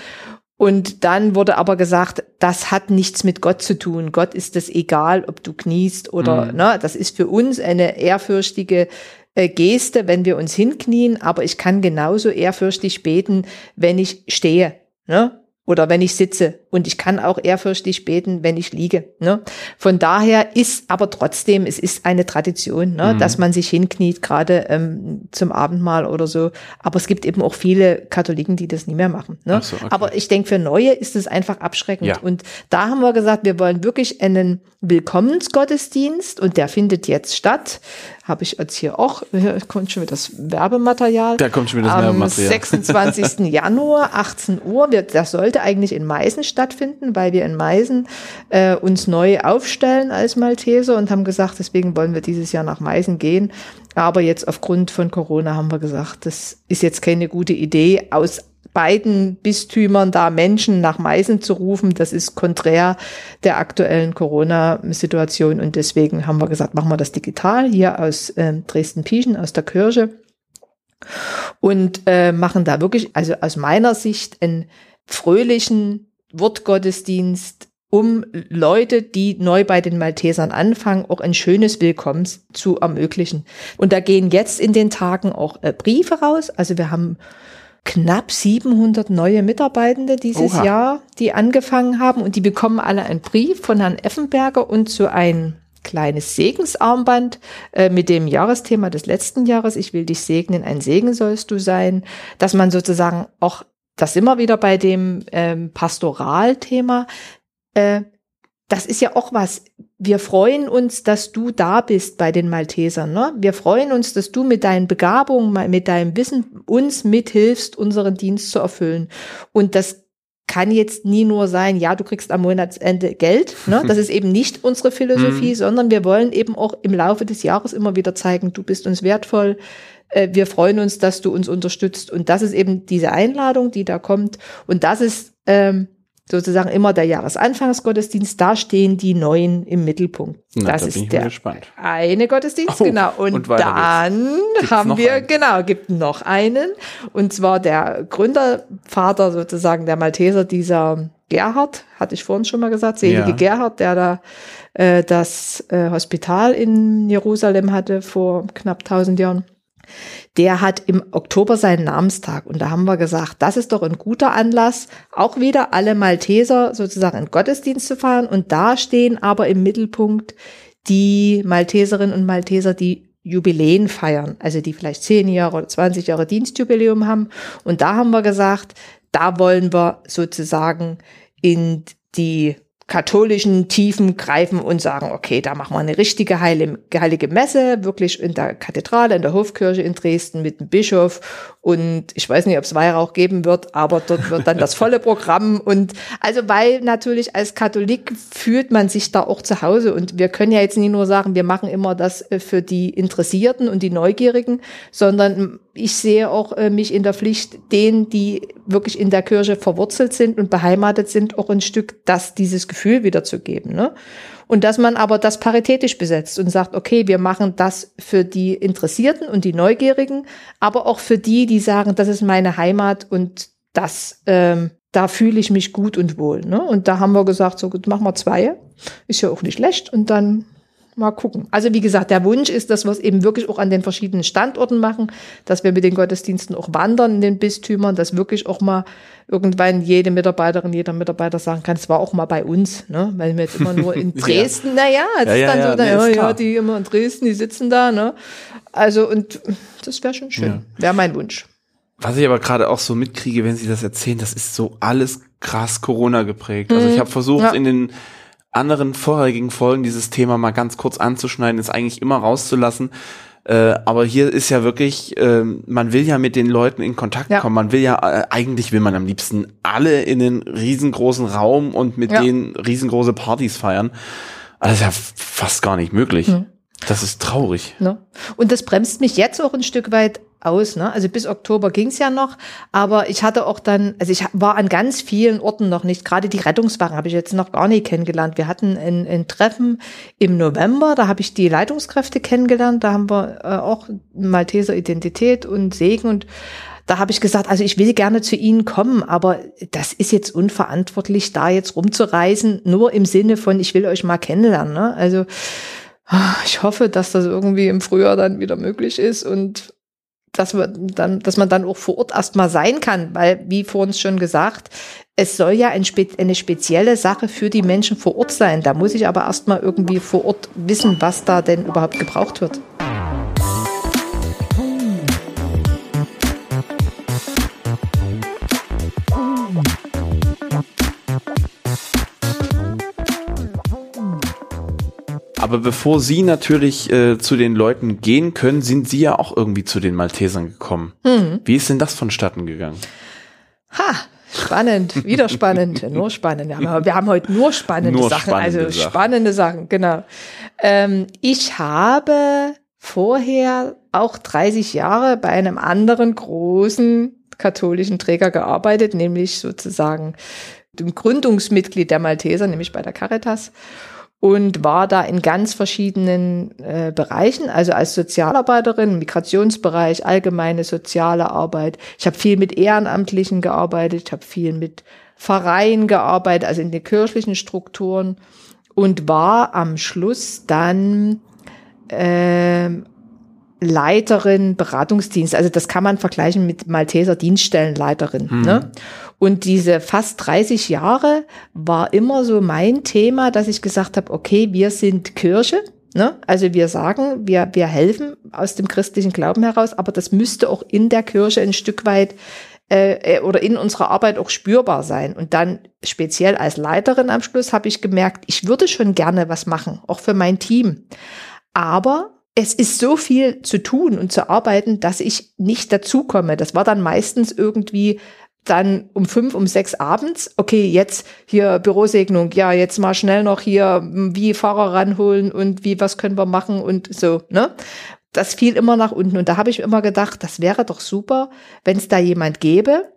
Und dann wurde aber gesagt, das hat nichts mit Gott zu tun. Gott ist es egal, ob du kniest oder, ne, das ist für uns eine ehrfürchtige äh, Geste, wenn wir uns hinknien, aber ich kann genauso ehrfürchtig beten, wenn ich stehe, ne? Oder wenn ich sitze. Und ich kann auch ehrfürchtig beten, wenn ich liege. Ne? Von daher ist aber trotzdem, es ist eine Tradition, ne? dass man sich hinkniet, gerade ähm, zum Abendmahl oder so. Aber es gibt eben auch viele Katholiken, die das nie mehr machen. Ne? So, okay. Aber ich denke, für Neue ist es einfach abschreckend. Ja. Und da haben wir gesagt, wir wollen wirklich einen Willkommensgottesdienst und der findet jetzt statt. Habe ich jetzt hier auch, hier kommt schon wieder das Werbematerial. Da kommt schon wieder das Am Werbematerial. 26. *laughs* Januar, 18 Uhr. Wir, das sollte eigentlich in Meißen stattfinden, weil wir in Meißen äh, uns neu aufstellen als Malteser und haben gesagt, deswegen wollen wir dieses Jahr nach Meißen gehen. Aber jetzt aufgrund von Corona haben wir gesagt, das ist jetzt keine gute Idee, aus beiden Bistümern da Menschen nach Meißen zu rufen. Das ist konträr der aktuellen Corona-Situation. Und deswegen haben wir gesagt, machen wir das digital hier aus ähm, Dresden-Pieschen, aus der Kirche und äh, machen da wirklich, also aus meiner Sicht, einen fröhlichen Wortgottesdienst, um Leute, die neu bei den Maltesern anfangen, auch ein schönes Willkommen zu ermöglichen. Und da gehen jetzt in den Tagen auch äh, Briefe raus. Also wir haben knapp 700 neue Mitarbeitende dieses Oha. Jahr, die angefangen haben und die bekommen alle einen Brief von Herrn Effenberger und so ein kleines Segensarmband äh, mit dem Jahresthema des letzten Jahres. Ich will dich segnen, ein Segen sollst du sein, dass man sozusagen auch, das immer wieder bei dem ähm, Pastoralthema, äh, das ist ja auch was. Wir freuen uns, dass du da bist bei den Maltesern. Ne? Wir freuen uns, dass du mit deinen Begabungen, mit deinem Wissen uns mithilfst, unseren Dienst zu erfüllen. Und das kann jetzt nie nur sein, ja, du kriegst am Monatsende Geld. Ne? *laughs* Das ist eben nicht unsere Philosophie, sondern wir wollen eben auch im Laufe des Jahres immer wieder zeigen, du bist uns wertvoll. Äh, Wir freuen uns, dass du uns unterstützt. Und das ist eben diese Einladung, die da kommt. Und das ist ähm, sozusagen immer der Jahresanfangsgottesdienst. Da stehen die Neuen im Mittelpunkt. Na, das da ist der eine Gottesdienst, Oh, genau. Und, und dann haben wir, einen? genau, gibt noch einen. Und zwar der Gründervater sozusagen der Malteser, dieser Gerhard, hatte ich vorhin schon mal gesagt, selige Ja. Gerhard, der da äh, das äh, Hospital in Jerusalem hatte vor knapp 1000 Jahren. Der hat im Oktober seinen Namenstag. Und da haben wir gesagt, das ist doch ein guter Anlass, auch wieder alle Malteser sozusagen in Gottesdienst zu feiern und da stehen aber im Mittelpunkt die Malteserinnen und Malteser, die Jubiläen feiern, also die vielleicht 10 Jahre oder 20 Jahre Dienstjubiläum haben. Und da haben wir gesagt, da wollen wir sozusagen in die katholischen Tiefen greifen und sagen, okay, da machen wir eine richtige heilige Messe, wirklich in der Kathedrale, in der Hofkirche in Dresden mit dem Bischof. Und ich weiß nicht, ob es Weihrauch geben wird, aber dort wird dann das volle Programm. Und also weil natürlich als Katholik fühlt man sich da auch zu Hause. Und wir können ja jetzt nicht nur sagen, wir machen immer das äh, für die Interessierten und die Neugierigen, sondern ich sehe auch äh, mich in der Pflicht, denen, die wirklich in der Kirche verwurzelt sind und beheimatet sind, auch ein Stück das, dieses Gefühl wiederzugeben. Ne? Und dass man aber das paritätisch besetzt und sagt, okay, wir machen das für die Interessierten und die Neugierigen, aber auch für die, die sagen, das ist meine Heimat und das, ähm, da fühle ich mich gut und wohl. Ne? Und da haben wir gesagt, so gut, machen wir zwei. Ist ja auch nicht schlecht. Und dann mal gucken. Also wie gesagt, der Wunsch ist, dass wir es eben wirklich auch an den verschiedenen Standorten machen, dass wir mit den Gottesdiensten auch wandern in den Bistümern, dass wirklich auch mal irgendwann jede Mitarbeiterin, jeder Mitarbeiter sagen kann, es war auch mal bei uns, ne? weil wir jetzt immer nur in. *laughs* Dresden, naja, es Ja, ist dann ja, so, na, nee, ja, die immer in Dresden, die sitzen da, ne? Also und das wäre schon schön, wäre mein Wunsch. Was ich aber gerade auch so mitkriege, wenn Sie das erzählen, das ist so alles krass Corona geprägt. Also ich habe versucht, Mhm. In den anderen vorherigen Folgen dieses Thema mal ganz kurz anzuschneiden, es eigentlich immer rauszulassen. Äh, aber hier ist ja wirklich, ähm, man will ja mit den Leuten in Kontakt Ja. kommen. Man will ja, äh, eigentlich will man am liebsten alle in einen riesengroßen Raum und mit Ja. denen riesengroße Partys feiern. Das ist ja fast gar nicht möglich. Das ist traurig. Ne? Und das bremst mich jetzt auch ein Stück weit aus. Ne? Also bis Oktober ging's ja noch, aber ich hatte auch dann, also ich war an ganz vielen Orten noch nicht, gerade die Rettungswagen habe ich jetzt noch gar nicht kennengelernt. Wir hatten ein, ein Treffen im November, da habe ich die Leitungskräfte kennengelernt, da haben wir äh, auch Malteser Identität und Segen und da habe ich gesagt, also ich will gerne zu Ihnen kommen, aber das ist jetzt unverantwortlich, da jetzt rumzureisen, nur im Sinne von, ich will euch mal kennenlernen. Ne? Also ah, ich hoffe, dass das irgendwie im Frühjahr dann wieder möglich ist und dass man dann, dass man dann auch vor Ort erstmal sein kann, weil, wie vorhin schon gesagt, es soll ja ein spe eine spezielle Sache für die Menschen vor Ort sein. Da muss ich aber erstmal irgendwie vor Ort wissen, was da denn überhaupt gebraucht wird. Aber bevor Sie natürlich äh, zu den Leuten gehen können, sind Sie ja auch irgendwie zu den Maltesern gekommen. Hm. Wie ist denn das vonstatten gegangen? Ha, spannend, wieder spannend, *laughs* nur spannend. Wir haben, wir haben heute nur spannende Nur Sachen, spannende also Sachen. spannende Sachen, genau. Ähm, ich habe vorher auch 30 Jahre bei einem anderen großen katholischen Träger gearbeitet, nämlich sozusagen dem Gründungsmitglied der Malteser, nämlich bei der Caritas und war da in ganz verschiedenen äh, Bereichen, also als Sozialarbeiterin, Migrationsbereich, allgemeine soziale Arbeit. Ich habe viel mit Ehrenamtlichen gearbeitet, ich habe viel mit Vereinen gearbeitet, also in den kirchlichen Strukturen und war am Schluss dann ähm, Leiterin Beratungsdienst. Also das kann man vergleichen mit Malteser Dienststellenleiterin. Ne? Und diese fast 30 Jahre war immer so mein Thema, dass ich gesagt habe, okay, wir sind Kirche. Ne? Also wir sagen, wir, wir helfen aus dem christlichen Glauben heraus, aber das müsste auch in der Kirche ein Stück weit äh, äh, oder in unserer Arbeit auch spürbar sein. Und dann speziell als Leiterin am Schluss habe ich gemerkt, ich würde schon gerne was machen, auch für mein Team. Aber es ist so viel zu tun und zu arbeiten, dass ich nicht dazukomme. Das war dann meistens irgendwie dann um fünf, um sechs abends. Okay, jetzt hier Bürosegnung. Ja, jetzt mal schnell noch hier, m, wie Fahrer ranholen und wie, was können wir machen und so, ne? Das fiel immer nach unten. Und da habe ich immer gedacht, das wäre doch super, wenn es da jemand gäbe,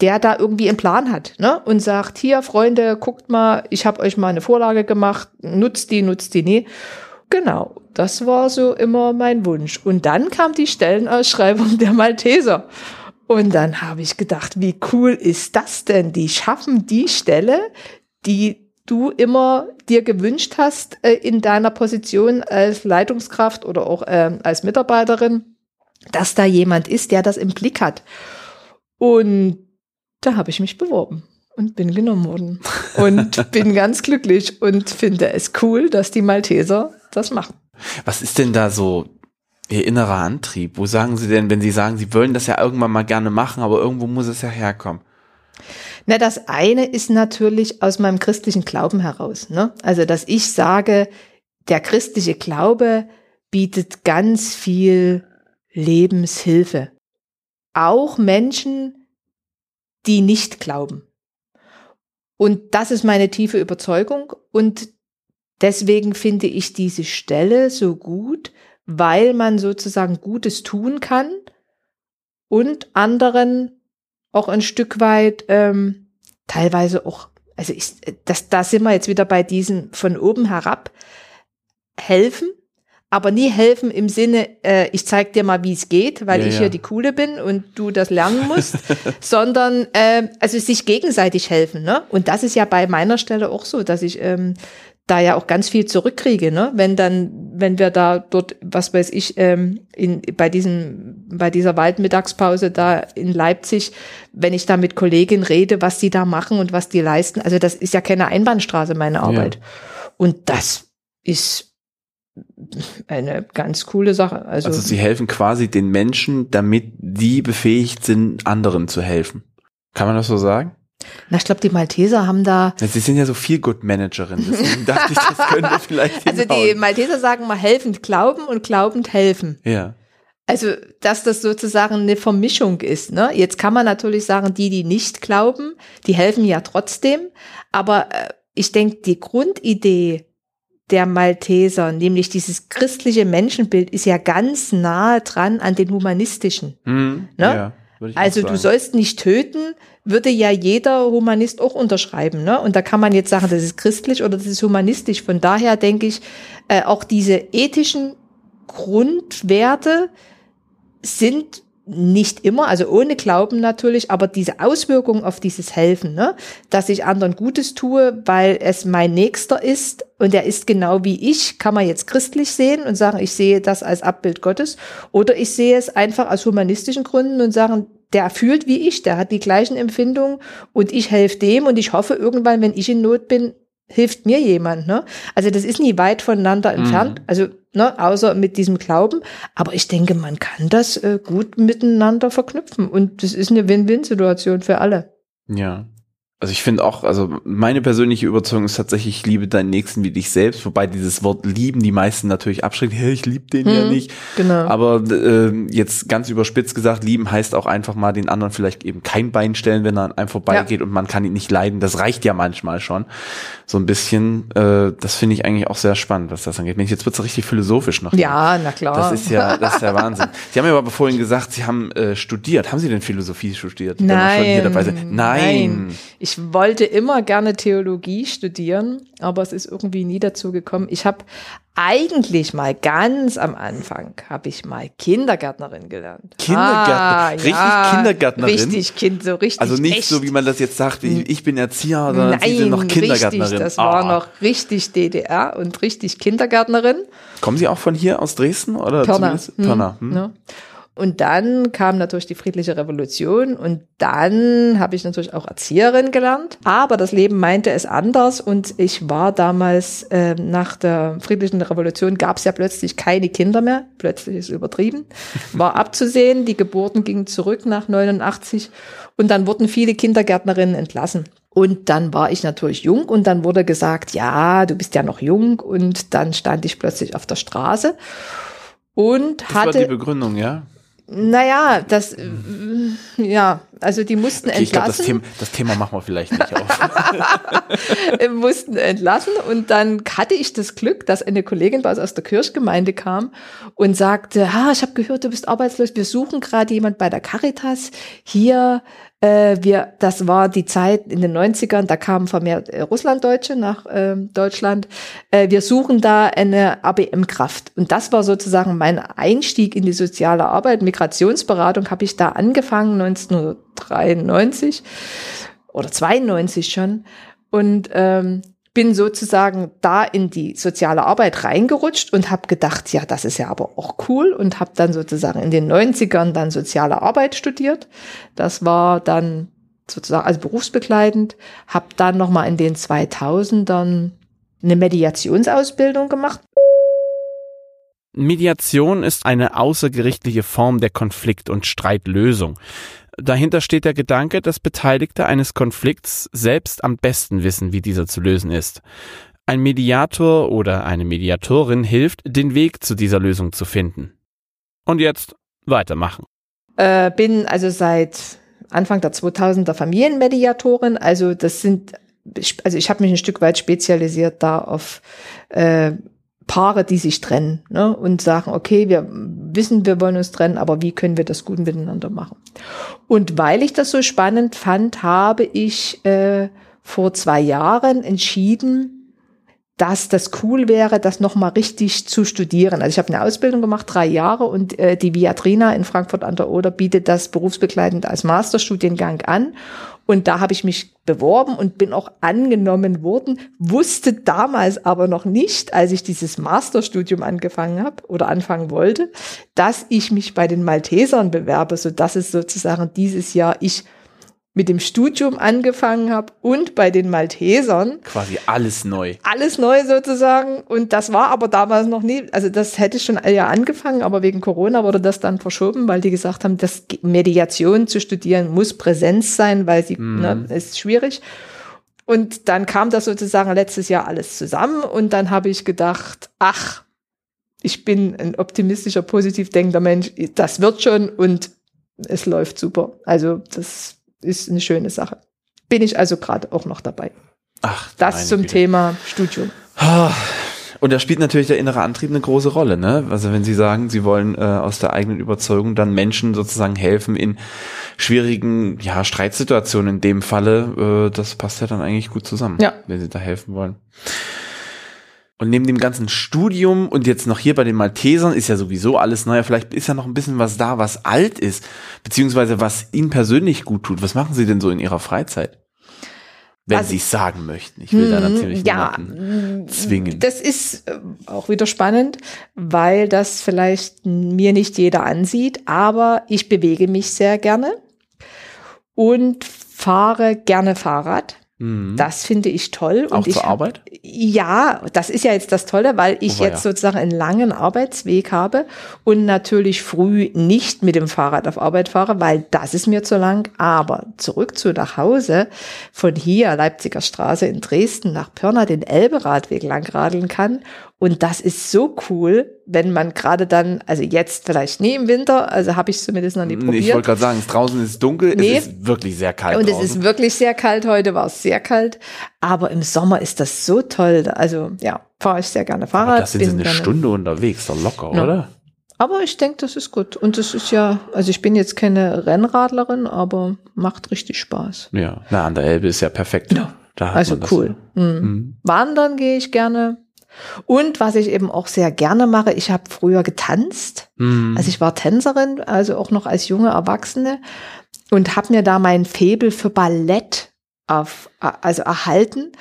der da irgendwie einen Plan hat ne? und sagt, hier Freunde, guckt mal, ich habe euch mal eine Vorlage gemacht, nutzt die, nutzt die nie. Genau, das war so immer mein Wunsch. Und dann kam die Stellenausschreibung der Malteser. Und dann habe ich gedacht, wie cool ist das denn? Die schaffen die Stelle, die du immer dir gewünscht hast äh, in deiner Position als Leitungskraft oder auch ähm, als Mitarbeiterin, dass da jemand ist, der das im Blick hat. Und da habe ich mich beworben und bin genommen worden und *laughs* bin ganz glücklich und finde es cool, dass die Malteser das machen. Was ist denn da so Ihr innerer Antrieb? Wo sagen Sie denn, wenn Sie sagen, Sie wollen das ja irgendwann mal gerne machen, aber irgendwo muss es ja herkommen? Na, das eine ist natürlich aus meinem christlichen Glauben heraus. Ne? Also, dass ich sage, der christliche Glaube bietet ganz viel Lebenshilfe. Auch Menschen, die nicht glauben. Und das ist meine tiefe Überzeugung. Und deswegen finde ich diese Stelle so gut, weil man sozusagen Gutes tun kann und anderen auch ein Stück weit ähm, teilweise auch, also ich, das, da sind wir jetzt wieder bei diesen von oben herab helfen, aber nie helfen im Sinne, äh, ich zeig dir mal, wie es geht, weil Ja, ich ja. hier die Coole bin und du das lernen musst, *laughs* sondern äh, also sich gegenseitig helfen. Ne? Und das ist ja bei meiner Stelle auch so, dass ich ähm, da ja auch ganz viel zurückkriege, ne? Wenn dann, wenn wir da dort, was weiß ich, ähm, in, bei diesem, bei dieser Waldmittagspause da in Leipzig, wenn ich da mit Kolleginnen rede, was die da machen und was die leisten, also das ist ja keine Einbahnstraße, meine Arbeit. Und das ist eine ganz coole Sache. Also, Also Sie helfen quasi den Menschen, damit die befähigt sind, anderen zu helfen. Kann man das so sagen? Na, ich glaube, die Malteser haben da, Ja, Sie sind ja so viel Good Managerin, deswegen *laughs* dachte ich, das könnte vielleicht also die hinhauen. Malteser sagen mal helfend glauben und glaubend helfen. Ja. Also, dass das sozusagen eine Vermischung ist. Ne? Jetzt kann man natürlich sagen, die, die nicht glauben, die helfen ja trotzdem. Aber äh, ich denke, die Grundidee der Malteser, nämlich dieses christliche Menschenbild, ist ja ganz nahe dran an den humanistischen. Hm, Ne? ja, Also du sollst nicht töten, würde ja jeder Humanist auch unterschreiben. Ne? Und da kann man jetzt sagen, das ist christlich oder das ist humanistisch. Von daher denke ich, äh, auch diese ethischen Grundwerte sind nicht immer, also ohne Glauben natürlich, aber diese Auswirkung auf dieses Helfen, ne? dass ich anderen Gutes tue, weil es mein Nächster ist und er ist genau wie ich, kann man jetzt christlich sehen und sagen, ich sehe das als Abbild Gottes oder ich sehe es einfach aus humanistischen Gründen und sagen, der fühlt wie ich, der hat die gleichen Empfindungen und ich helfe dem und ich hoffe irgendwann, wenn ich in Not bin, hilft mir jemand, ne? Also das ist nie weit voneinander entfernt, also ne, außer mit diesem Glauben. Aber ich denke, man kann das äh, gut miteinander verknüpfen und das ist eine Win-Win-Situation für alle. Ja. Also ich finde auch, also meine persönliche Überzeugung ist tatsächlich, ich liebe deinen Nächsten wie dich selbst, wobei dieses Wort lieben die meisten natürlich abschreckt. *laughs* Hey, ich liebe den ja Hm, nicht. genau. Aber ähm, jetzt ganz überspitzt gesagt, lieben heißt auch einfach mal den anderen vielleicht eben kein Bein stellen, wenn er an einem vorbeigeht und man kann ihn nicht leiden. Das reicht ja manchmal schon. So ein bisschen, äh, das finde ich eigentlich auch sehr spannend, was das angeht. Mensch, jetzt wird's richtig philosophisch noch. Ja, na klar. Das ist ja, das ist der *laughs* Wahnsinn. Sie haben ja aber vorhin gesagt, Sie haben äh, studiert. Haben Sie denn Philosophie studiert? wenn wir schon hier Nein, dabei sind? Nein. Ich wollte immer gerne Theologie studieren, aber es ist irgendwie nie dazu gekommen. Ich habe eigentlich mal ganz am Anfang habe ich mal Kindergärtnerin gelernt. Kindergärtner- richtig Kindergärtnerin? Richtig Kind, so richtig. Also nicht echt. so, wie man das jetzt sagt, ich, ich bin Erzieher, sondern Sie sind noch Nein, Kindergärtnerin. Richtig, das war Ah. noch richtig DDR und richtig Kindergärtnerin. Kommen Sie auch von hier aus Dresden oder Pirna. zumindest Pirna? Hm. Ne? Und dann kam natürlich die friedliche Revolution und dann habe ich natürlich auch Erzieherin gelernt. Aber das Leben meinte es anders und ich war damals ähm, nach der friedlichen Revolution gab es ja plötzlich keine Kinder mehr. Plötzlich ist übertrieben. War abzusehen, die Geburten gingen zurück nach 89 und dann wurden viele Kindergärtnerinnen entlassen. Und dann war ich natürlich jung und dann wurde gesagt, ja, du bist ja noch jung und dann stand ich plötzlich auf der Straße und Das war die hatte, Begründung, ja? Naja, das, ja, also die mussten Okay, ich glaube, das entlassen, Thema, das Thema machen wir vielleicht nicht auf. *laughs* mussten entlassen und dann hatte ich das Glück, dass eine Kollegin bei uns aus der Kirchgemeinde kam und sagte, ha, ich habe gehört, du bist arbeitslos, wir suchen gerade jemand bei der Caritas hier, äh, wir, das war die Zeit in den 90ern, da kamen vermehrt äh, Russlanddeutsche nach ähm, Deutschland. Äh, wir suchen da eine ABM-Kraft. Und das war sozusagen mein Einstieg in die soziale Arbeit. Migrationsberatung habe ich da angefangen 1993 oder 92 schon. Und ähm, bin sozusagen da in die soziale Arbeit reingerutscht und habe gedacht, ja, das ist ja aber auch cool und habe dann sozusagen in den 90ern dann soziale Arbeit studiert. Das war dann sozusagen also berufsbegleitend, habe dann noch mal in den 2000ern eine Mediationsausbildung gemacht. Mediation ist eine außergerichtliche Form der Konflikt- und Streitlösung. Dahinter steht der Gedanke, dass Beteiligte eines Konflikts selbst am besten wissen, wie dieser zu lösen ist. Ein Mediator oder eine Mediatorin hilft, den Weg zu dieser Lösung zu finden. Und jetzt weitermachen. Äh, bin also seit Anfang der 2000er Familienmediatorin. Also das sind, also ich habe mich ein Stück weit spezialisiert da auf äh, Paare, die sich trennen ne, und sagen, okay, wir wissen, wir wollen uns trennen, aber wie können wir das gut miteinander machen? Und weil ich das so spannend fand, habe ich äh, vor zwei Jahren entschieden, dass das cool wäre, das nochmal richtig zu studieren. Also ich habe eine Ausbildung gemacht, drei Jahre, und äh, die Viatrina in Frankfurt an der Oder bietet das berufsbegleitend als Masterstudiengang an. Und da habe ich mich beworben und bin auch angenommen worden, wusste damals aber noch nicht, als ich dieses Masterstudium angefangen habe oder anfangen wollte, dass ich mich bei den Maltesern bewerbe, so dass es sozusagen dieses Jahr ich mit dem Studium angefangen habe und bei den Maltesern Quasi alles neu. alles neu sozusagen. Und das war aber damals noch nie, also das hätte schon ja angefangen, aber wegen Corona wurde das dann verschoben, weil die gesagt haben, dass Mediation zu studieren muss Präsenz sein, weil sie, ne, ist schwierig. Und dann kam das sozusagen letztes Jahr alles zusammen und dann habe ich gedacht, ach, ich bin ein optimistischer, positiv denkender Mensch, das wird schon und es läuft super. Also das ist eine schöne Sache. Bin ich also gerade auch noch dabei. Ach, Das zum Güte. Thema Studium. Ah, Und da spielt natürlich der innere Antrieb eine große Rolle, ne? Also wenn Sie sagen, Sie wollen äh, aus der eigenen Überzeugung dann Menschen sozusagen helfen in schwierigen, ja, Streitsituationen in dem Falle, äh, das passt ja dann eigentlich gut zusammen, Ja. wenn Sie da helfen wollen. Und neben dem ganzen Studium und jetzt noch hier bei den Maltesern ist ja sowieso alles neu. Vielleicht ist ja noch ein bisschen was da, was alt ist, beziehungsweise was Ihnen persönlich gut tut. Was machen Sie denn so in Ihrer Freizeit? Wenn Also- Sie es sagen möchten. Ich will da natürlich ja, niemanden zwingen. Das ist äh, auch wieder spannend, weil das vielleicht mir nicht jeder ansieht, aber ich bewege mich sehr gerne und fahre gerne Fahrrad. Das finde ich toll. Mhm. Auch und ich zur hab- Arbeit? Ja, das ist ja jetzt das Tolle, weil ich Oh, ja. jetzt sozusagen einen langen Arbeitsweg habe und natürlich früh nicht mit dem Fahrrad auf Arbeit fahre, weil das ist mir zu lang. Aber zurück zu nach Hause von hier, Leipziger Straße in Dresden nach Pirna, den Elberadweg langradeln kann. Und das ist so cool, wenn man gerade dann, also jetzt vielleicht nie im Winter, also habe ich zumindest noch nie Nee, probiert. ich wollte gerade sagen, es draußen ist dunkel, Nee. es ist wirklich sehr kalt Und es draußen. ist wirklich sehr kalt. Heute war es sehr kalt. Aber im Sommer ist das so toll. Also ja, fahre ich sehr gerne Fahrrad. Aber das sind Sie eine gerne- Stunde unterwegs, doch locker, Ja. oder? Aber ich denke, das ist gut. Und das ist ja, also ich bin jetzt keine Rennradlerin, aber macht richtig Spaß. Ja, na, an der Elbe ist ja perfekt. Ja. Da Also cool. Mhm. Mhm. Wandern gehe ich gerne. Und was ich eben auch sehr gerne mache, ich habe früher getanzt. Mhm. Also ich war Tänzerin, also auch noch als junge Erwachsene und habe mir da mein Faible für Ballett auf, also erhalten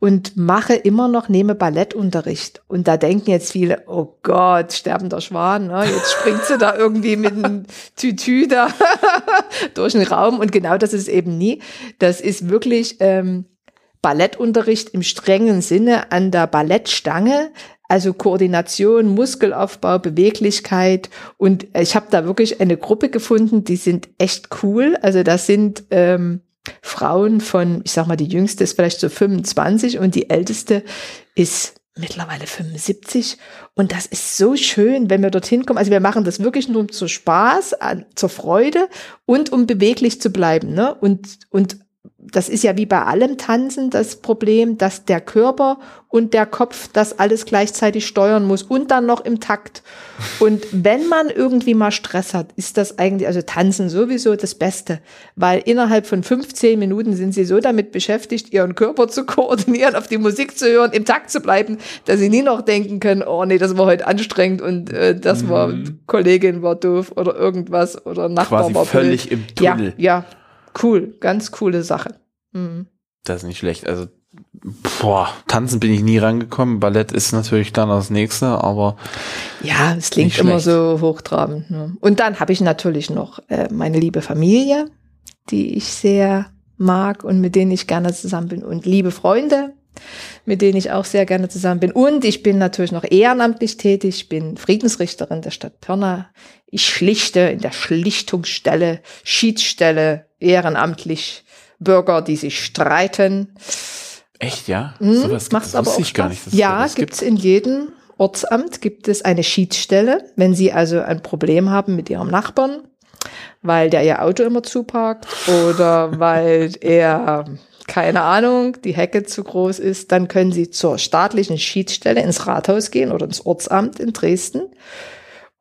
und mache immer noch, nehme Ballettunterricht. Und da denken jetzt viele, oh Gott, sterbender Schwan, ne? jetzt springt sie da irgendwie mit einem *laughs* Tütü da *laughs* durch den Raum. Und genau das ist eben nie. Das ist wirklich ähm, Ballettunterricht im strengen Sinne an der Ballettstange. Also Koordination, Muskelaufbau, Beweglichkeit. Und ich habe da wirklich eine Gruppe gefunden, die sind echt cool. Also das sind ähm, Frauen von, ich sag mal, die jüngste ist vielleicht so 25 und die älteste ist mittlerweile 75. Und das ist so schön, wenn wir dorthin kommen. Also wir machen das wirklich nur zum Spaß, zur Freude und um beweglich zu bleiben. Ne? Und, und das ist ja wie bei allem Tanzen das Problem, dass der Körper und der Kopf das alles gleichzeitig steuern muss und dann noch im Takt. Und wenn man irgendwie mal Stress hat, ist das eigentlich, also Tanzen sowieso das Beste, weil innerhalb von 15 Minuten sind sie so damit beschäftigt, ihren Körper zu koordinieren, auf die Musik zu hören, im Takt zu bleiben, dass sie nie noch denken können, oh nee, das war heute anstrengend und äh, das war, Kollegin war doof oder irgendwas oder Nachbar Quasi war völlig blöd. im Tunnel. Ja, ja, cool, ganz coole Sache. Mhm. Das ist nicht schlecht. Also, boah, tanzen bin ich nie rangekommen. Ballett ist natürlich dann das nächste, aber Ja, es klingt immer so hochtrabend. Ne? Und dann habe ich natürlich noch äh, meine liebe Familie, die ich sehr mag und mit denen ich gerne zusammen bin. Und liebe Freunde, mit denen ich auch sehr gerne zusammen bin. Und ich bin natürlich noch ehrenamtlich tätig. Ich bin Friedensrichterin der Stadt Pirna. Ich schlichte in der Schlichtungsstelle, Schiedsstelle, ehrenamtlich Bürger, die sich streiten. echt, ja? Mhm, Sowas macht das aber auch gar nicht. ja, sowas gibt es in jedem Ortsamt gibt es eine Schiedsstelle, wenn Sie also ein Problem haben mit Ihrem Nachbarn, weil der Ihr Auto immer zuparkt oder *laughs* weil er keine Ahnung, die Hecke zu groß ist, dann können Sie zur staatlichen Schiedsstelle ins Rathaus gehen oder ins Ortsamt in Dresden.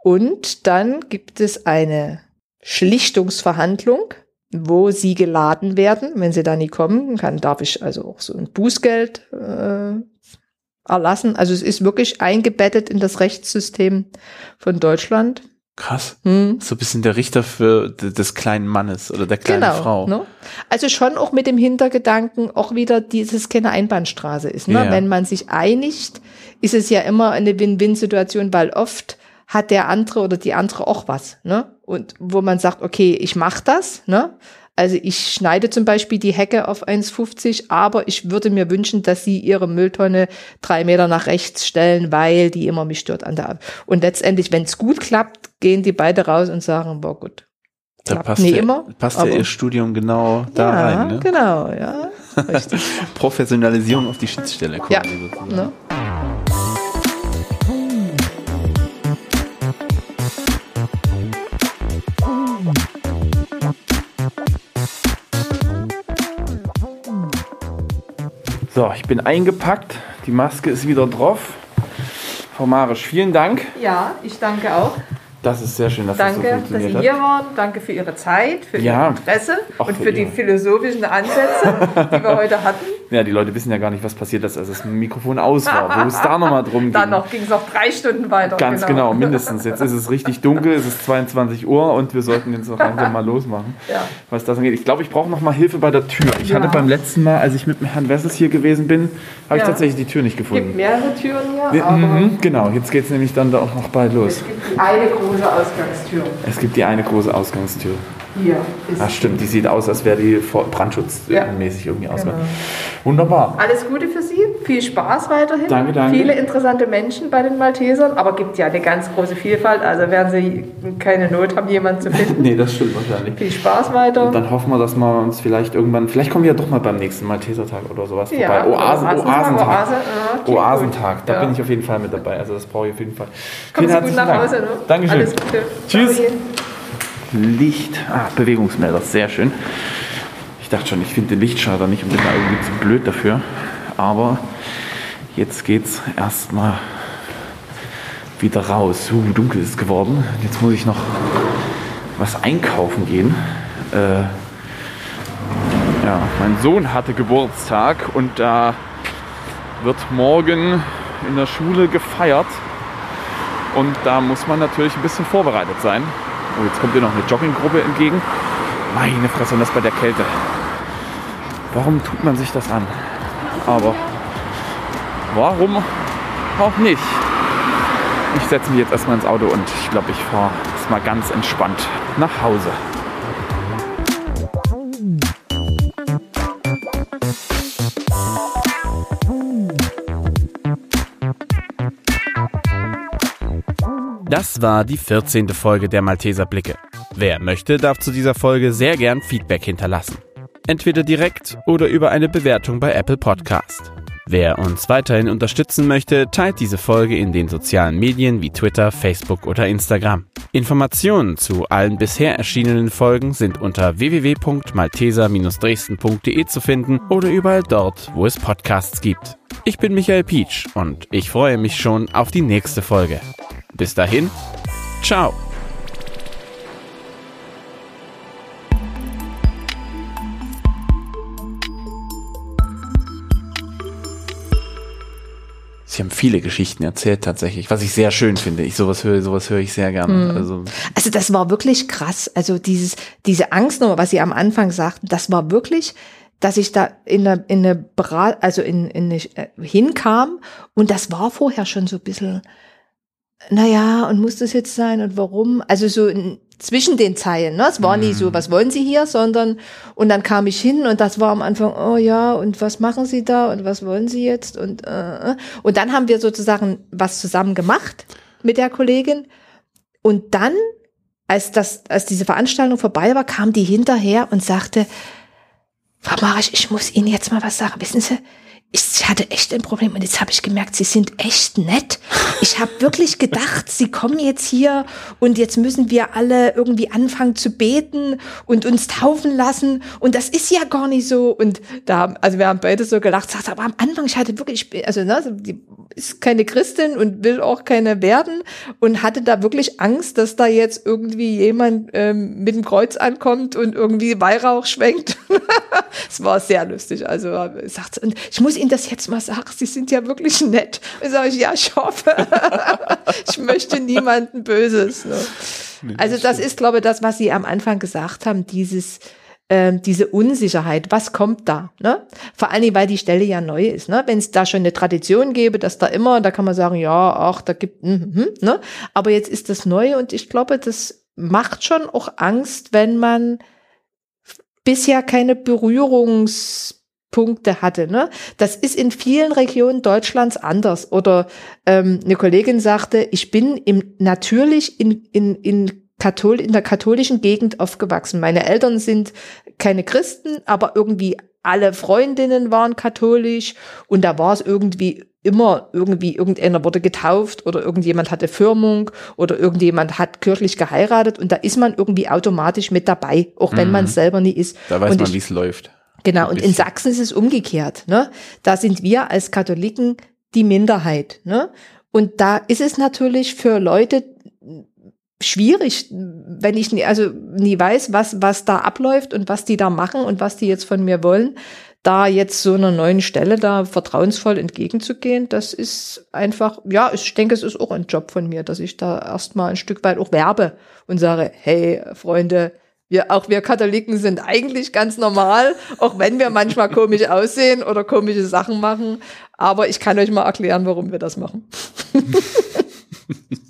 Und dann gibt es eine Schlichtungsverhandlung, wo sie geladen werden. Wenn sie da nie kommen, kann, darf ich also auch so ein Bußgeld äh, erlassen. Also es ist wirklich eingebettet in das Rechtssystem von Deutschland. Krass. Hm. So ein bisschen der Richter für des kleinen Mannes oder der kleinen Frau. Ne? Also schon auch mit dem Hintergedanken, auch wieder dieses keine Einbahnstraße ist. Ne? Ja. Wenn man sich einigt, ist es ja immer eine Win-Win-Situation, weil oft hat der andere oder die andere auch was. Ne? Und wo man sagt, okay, ich mache das. Ne? Also ich schneide zum Beispiel die Hecke auf 1,50, aber ich würde mir wünschen, dass sie ihre Mülltonne drei Meter nach rechts stellen, weil die immer mich stört an der. Und letztendlich, wenn es gut klappt, gehen die beide raus und sagen, boah gut. Da passt, ja, immer, passt ja ihr Studium genau da ja, rein. Ne? genau, ja. *laughs* Professionalisierung auf die Schiedsstelle quasi Ja, sozusagen. ne? So, ich bin eingepackt. Die Maske ist wieder drauf. Frau Marisch, vielen Dank. Ja, ich danke auch. Das ist sehr schön, dass Danke, das so dass Sie funktioniert hier waren. Danke für Ihre Zeit, für Ja. Ihr Interesse und für für die philosophischen Ansätze, die wir heute hatten. *laughs* Ja, die Leute wissen ja gar nicht, was passiert ist, als das Mikrofon aus war, wo es da nochmal drum *laughs* ging. Dann noch ging es noch drei Stunden weiter. Ganz genau. *laughs* mindestens. Jetzt ist es richtig dunkel, es ist 22 Uhr und wir sollten jetzt noch langsam mal losmachen, Ja. was das angeht. Ich glaube, ich brauche noch mal Hilfe bei der Tür. Ich Ja. hatte beim letzten Mal, als ich mit Herrn Wessels hier gewesen bin, habe ich tatsächlich die Tür nicht Es gibt gefunden. mehrere Türen hier, aber Mhm, genau, jetzt geht es nämlich dann da auch noch bald los. es gibt eine große Ausgangstür. Es gibt die eine große Ausgangstür. Hier ist Ah, stimmt, die sieht aus, als wäre die vor- Ja. brandschutzmäßig irgendwie ausgegangen. Genau. Wunderbar. Alles Gute für Sie, viel Spaß weiterhin. Danke, danke. Viele interessante Menschen bei den Maltesern, aber gibt ja eine ganz große Vielfalt, also werden Sie keine Not haben, jemanden zu finden. *laughs* Nee, das stimmt wahrscheinlich. Viel Spaß weiter. Und dann hoffen wir, dass wir uns vielleicht irgendwann, vielleicht kommen wir ja doch mal beim nächsten Maltesertag oder sowas Ja, vorbei. Oasen, Oasentag, Oasentag. Oase, ja, Oasentag, da Ja. bin ich auf jeden Fall mit dabei. Also das brauche ich auf jeden Fall. Kommen Vielen Sie gut herzlichen nach Dank. Hause. Ne? Dankeschön. Alles Gute. Tschüss. Licht, ah, Bewegungsmelder, sehr schön. Ich dachte schon, ich finde den Lichtschalter nicht und bin da irgendwie zu blöd dafür. Aber jetzt geht's erstmal wieder raus. Uh, dunkel ist geworden. Jetzt muss ich noch was einkaufen gehen. Äh, ja, mein Sohn hatte Geburtstag und da wird morgen in der Schule gefeiert. Und da muss man natürlich ein bisschen vorbereitet sein. Oh, jetzt kommt hier noch eine Jogginggruppe entgegen. Meine Fresse, und das bei der Kälte. Warum tut man sich das an? Aber warum auch nicht? Ich setze mich jetzt erstmal ins Auto und ich glaube, ich fahre erstmal ganz entspannt nach Hause. Das war die 14. Folge der Malteser Blicke. Wer möchte, darf zu dieser Folge sehr gern Feedback hinterlassen. Entweder direkt oder über eine Bewertung bei Apple Podcast. Wer uns weiterhin unterstützen möchte, teilt diese Folge in den sozialen Medien wie Twitter, Facebook oder Instagram. Informationen zu allen bisher erschienenen Folgen sind unter www.malteser-dresden.de zu finden oder überall dort, wo es Podcasts gibt. Ich bin Michael Pietsch und ich freue mich schon auf die nächste Folge. Bis dahin, ciao. Sie haben viele Geschichten erzählt tatsächlich, was ich sehr schön finde. Ich sowas höre, sowas höre ich sehr gerne. Also Also das war wirklich krass. Also dieses, diese Angstnummer, was Sie am Anfang sagten, das war wirklich, dass ich da in eine, in eine Brat, also in, in eine, äh, hinkam und das war vorher schon so ein bisschen, naja, und muss das jetzt sein und warum? Also so zwischen den Zeilen, ne? Es war nie so, was wollen Sie hier, sondern und dann kam ich hin und das war am Anfang, oh ja, und was machen Sie da und was wollen Sie jetzt und äh, äh. und dann haben wir sozusagen was zusammen gemacht mit der Kollegin und dann, als das, als diese Veranstaltung vorbei war, kam die hinterher und sagte, Frau Marisch, ich muss Ihnen jetzt mal was sagen. Wissen Sie, ich hatte echt ein Problem und jetzt habe ich gemerkt, Sie sind echt nett. Ich habe wirklich gedacht, Sie kommen jetzt hier und jetzt müssen wir alle irgendwie anfangen zu beten und uns taufen lassen und das ist ja gar nicht so. Und da, haben- also wir haben beide so gelacht, sagt, aber am Anfang, ich hatte wirklich, also ne, die ist keine Christin und will auch keine werden und hatte da wirklich Angst, dass da jetzt irgendwie jemand ähm, mit dem Kreuz ankommt und irgendwie Weihrauch schwenkt. *laughs* Es war sehr lustig. Also äh, sagt und ich muss Ihnen das jetzt mal sagen, Sie sind ja wirklich nett. Und sage ich, ja, ich hoffe. *laughs* ich möchte niemanden Böses. Ne? Also das ist, glaube ich, das, was Sie am Anfang gesagt haben, dieses ähm, diese Unsicherheit, was kommt da? Ne? Vor Dingen, weil die Stelle ja neu ist. Ne? Wenn es da schon eine Tradition gäbe, dass da immer, da kann man sagen, ja, ach, da gibt, mm, mm, ne? aber jetzt ist das neu und ich glaube, das macht schon auch Angst, wenn man bisher keine Berührungspunkte hatte. Ne? Das ist in vielen Regionen Deutschlands anders. Oder ähm, eine Kollegin sagte, ich bin im, natürlich in, in, in, Kathol in der katholischen Gegend aufgewachsen. Meine Eltern sind keine Christen, aber irgendwie alle Freundinnen waren katholisch und da war es irgendwie immer irgendwie irgendeiner wurde getauft oder irgendjemand hatte Firmung oder irgendjemand hat kirchlich geheiratet und da ist man irgendwie automatisch mit dabei, auch wenn man es selber nie ist. da weiß und man, wie es läuft. Genau, und in. Sachsen ist es umgekehrt. Ne? Da sind wir als Katholiken die Minderheit. Ne? Und da ist es natürlich für Leute schwierig, wenn ich nie, also nie weiß, was, was da abläuft und was die da machen und was die jetzt von mir wollen, da jetzt so einer neuen Stelle da vertrauensvoll entgegenzugehen, das ist einfach, ja, ich denke, es ist auch ein Job von mir, dass ich da erstmal ein Stück weit auch werbe und sage, hey, Freunde, wir, auch wir Katholiken sind eigentlich ganz normal, auch wenn wir manchmal komisch aussehen oder komische Sachen machen. Aber ich kann euch mal erklären, warum wir das machen. *laughs*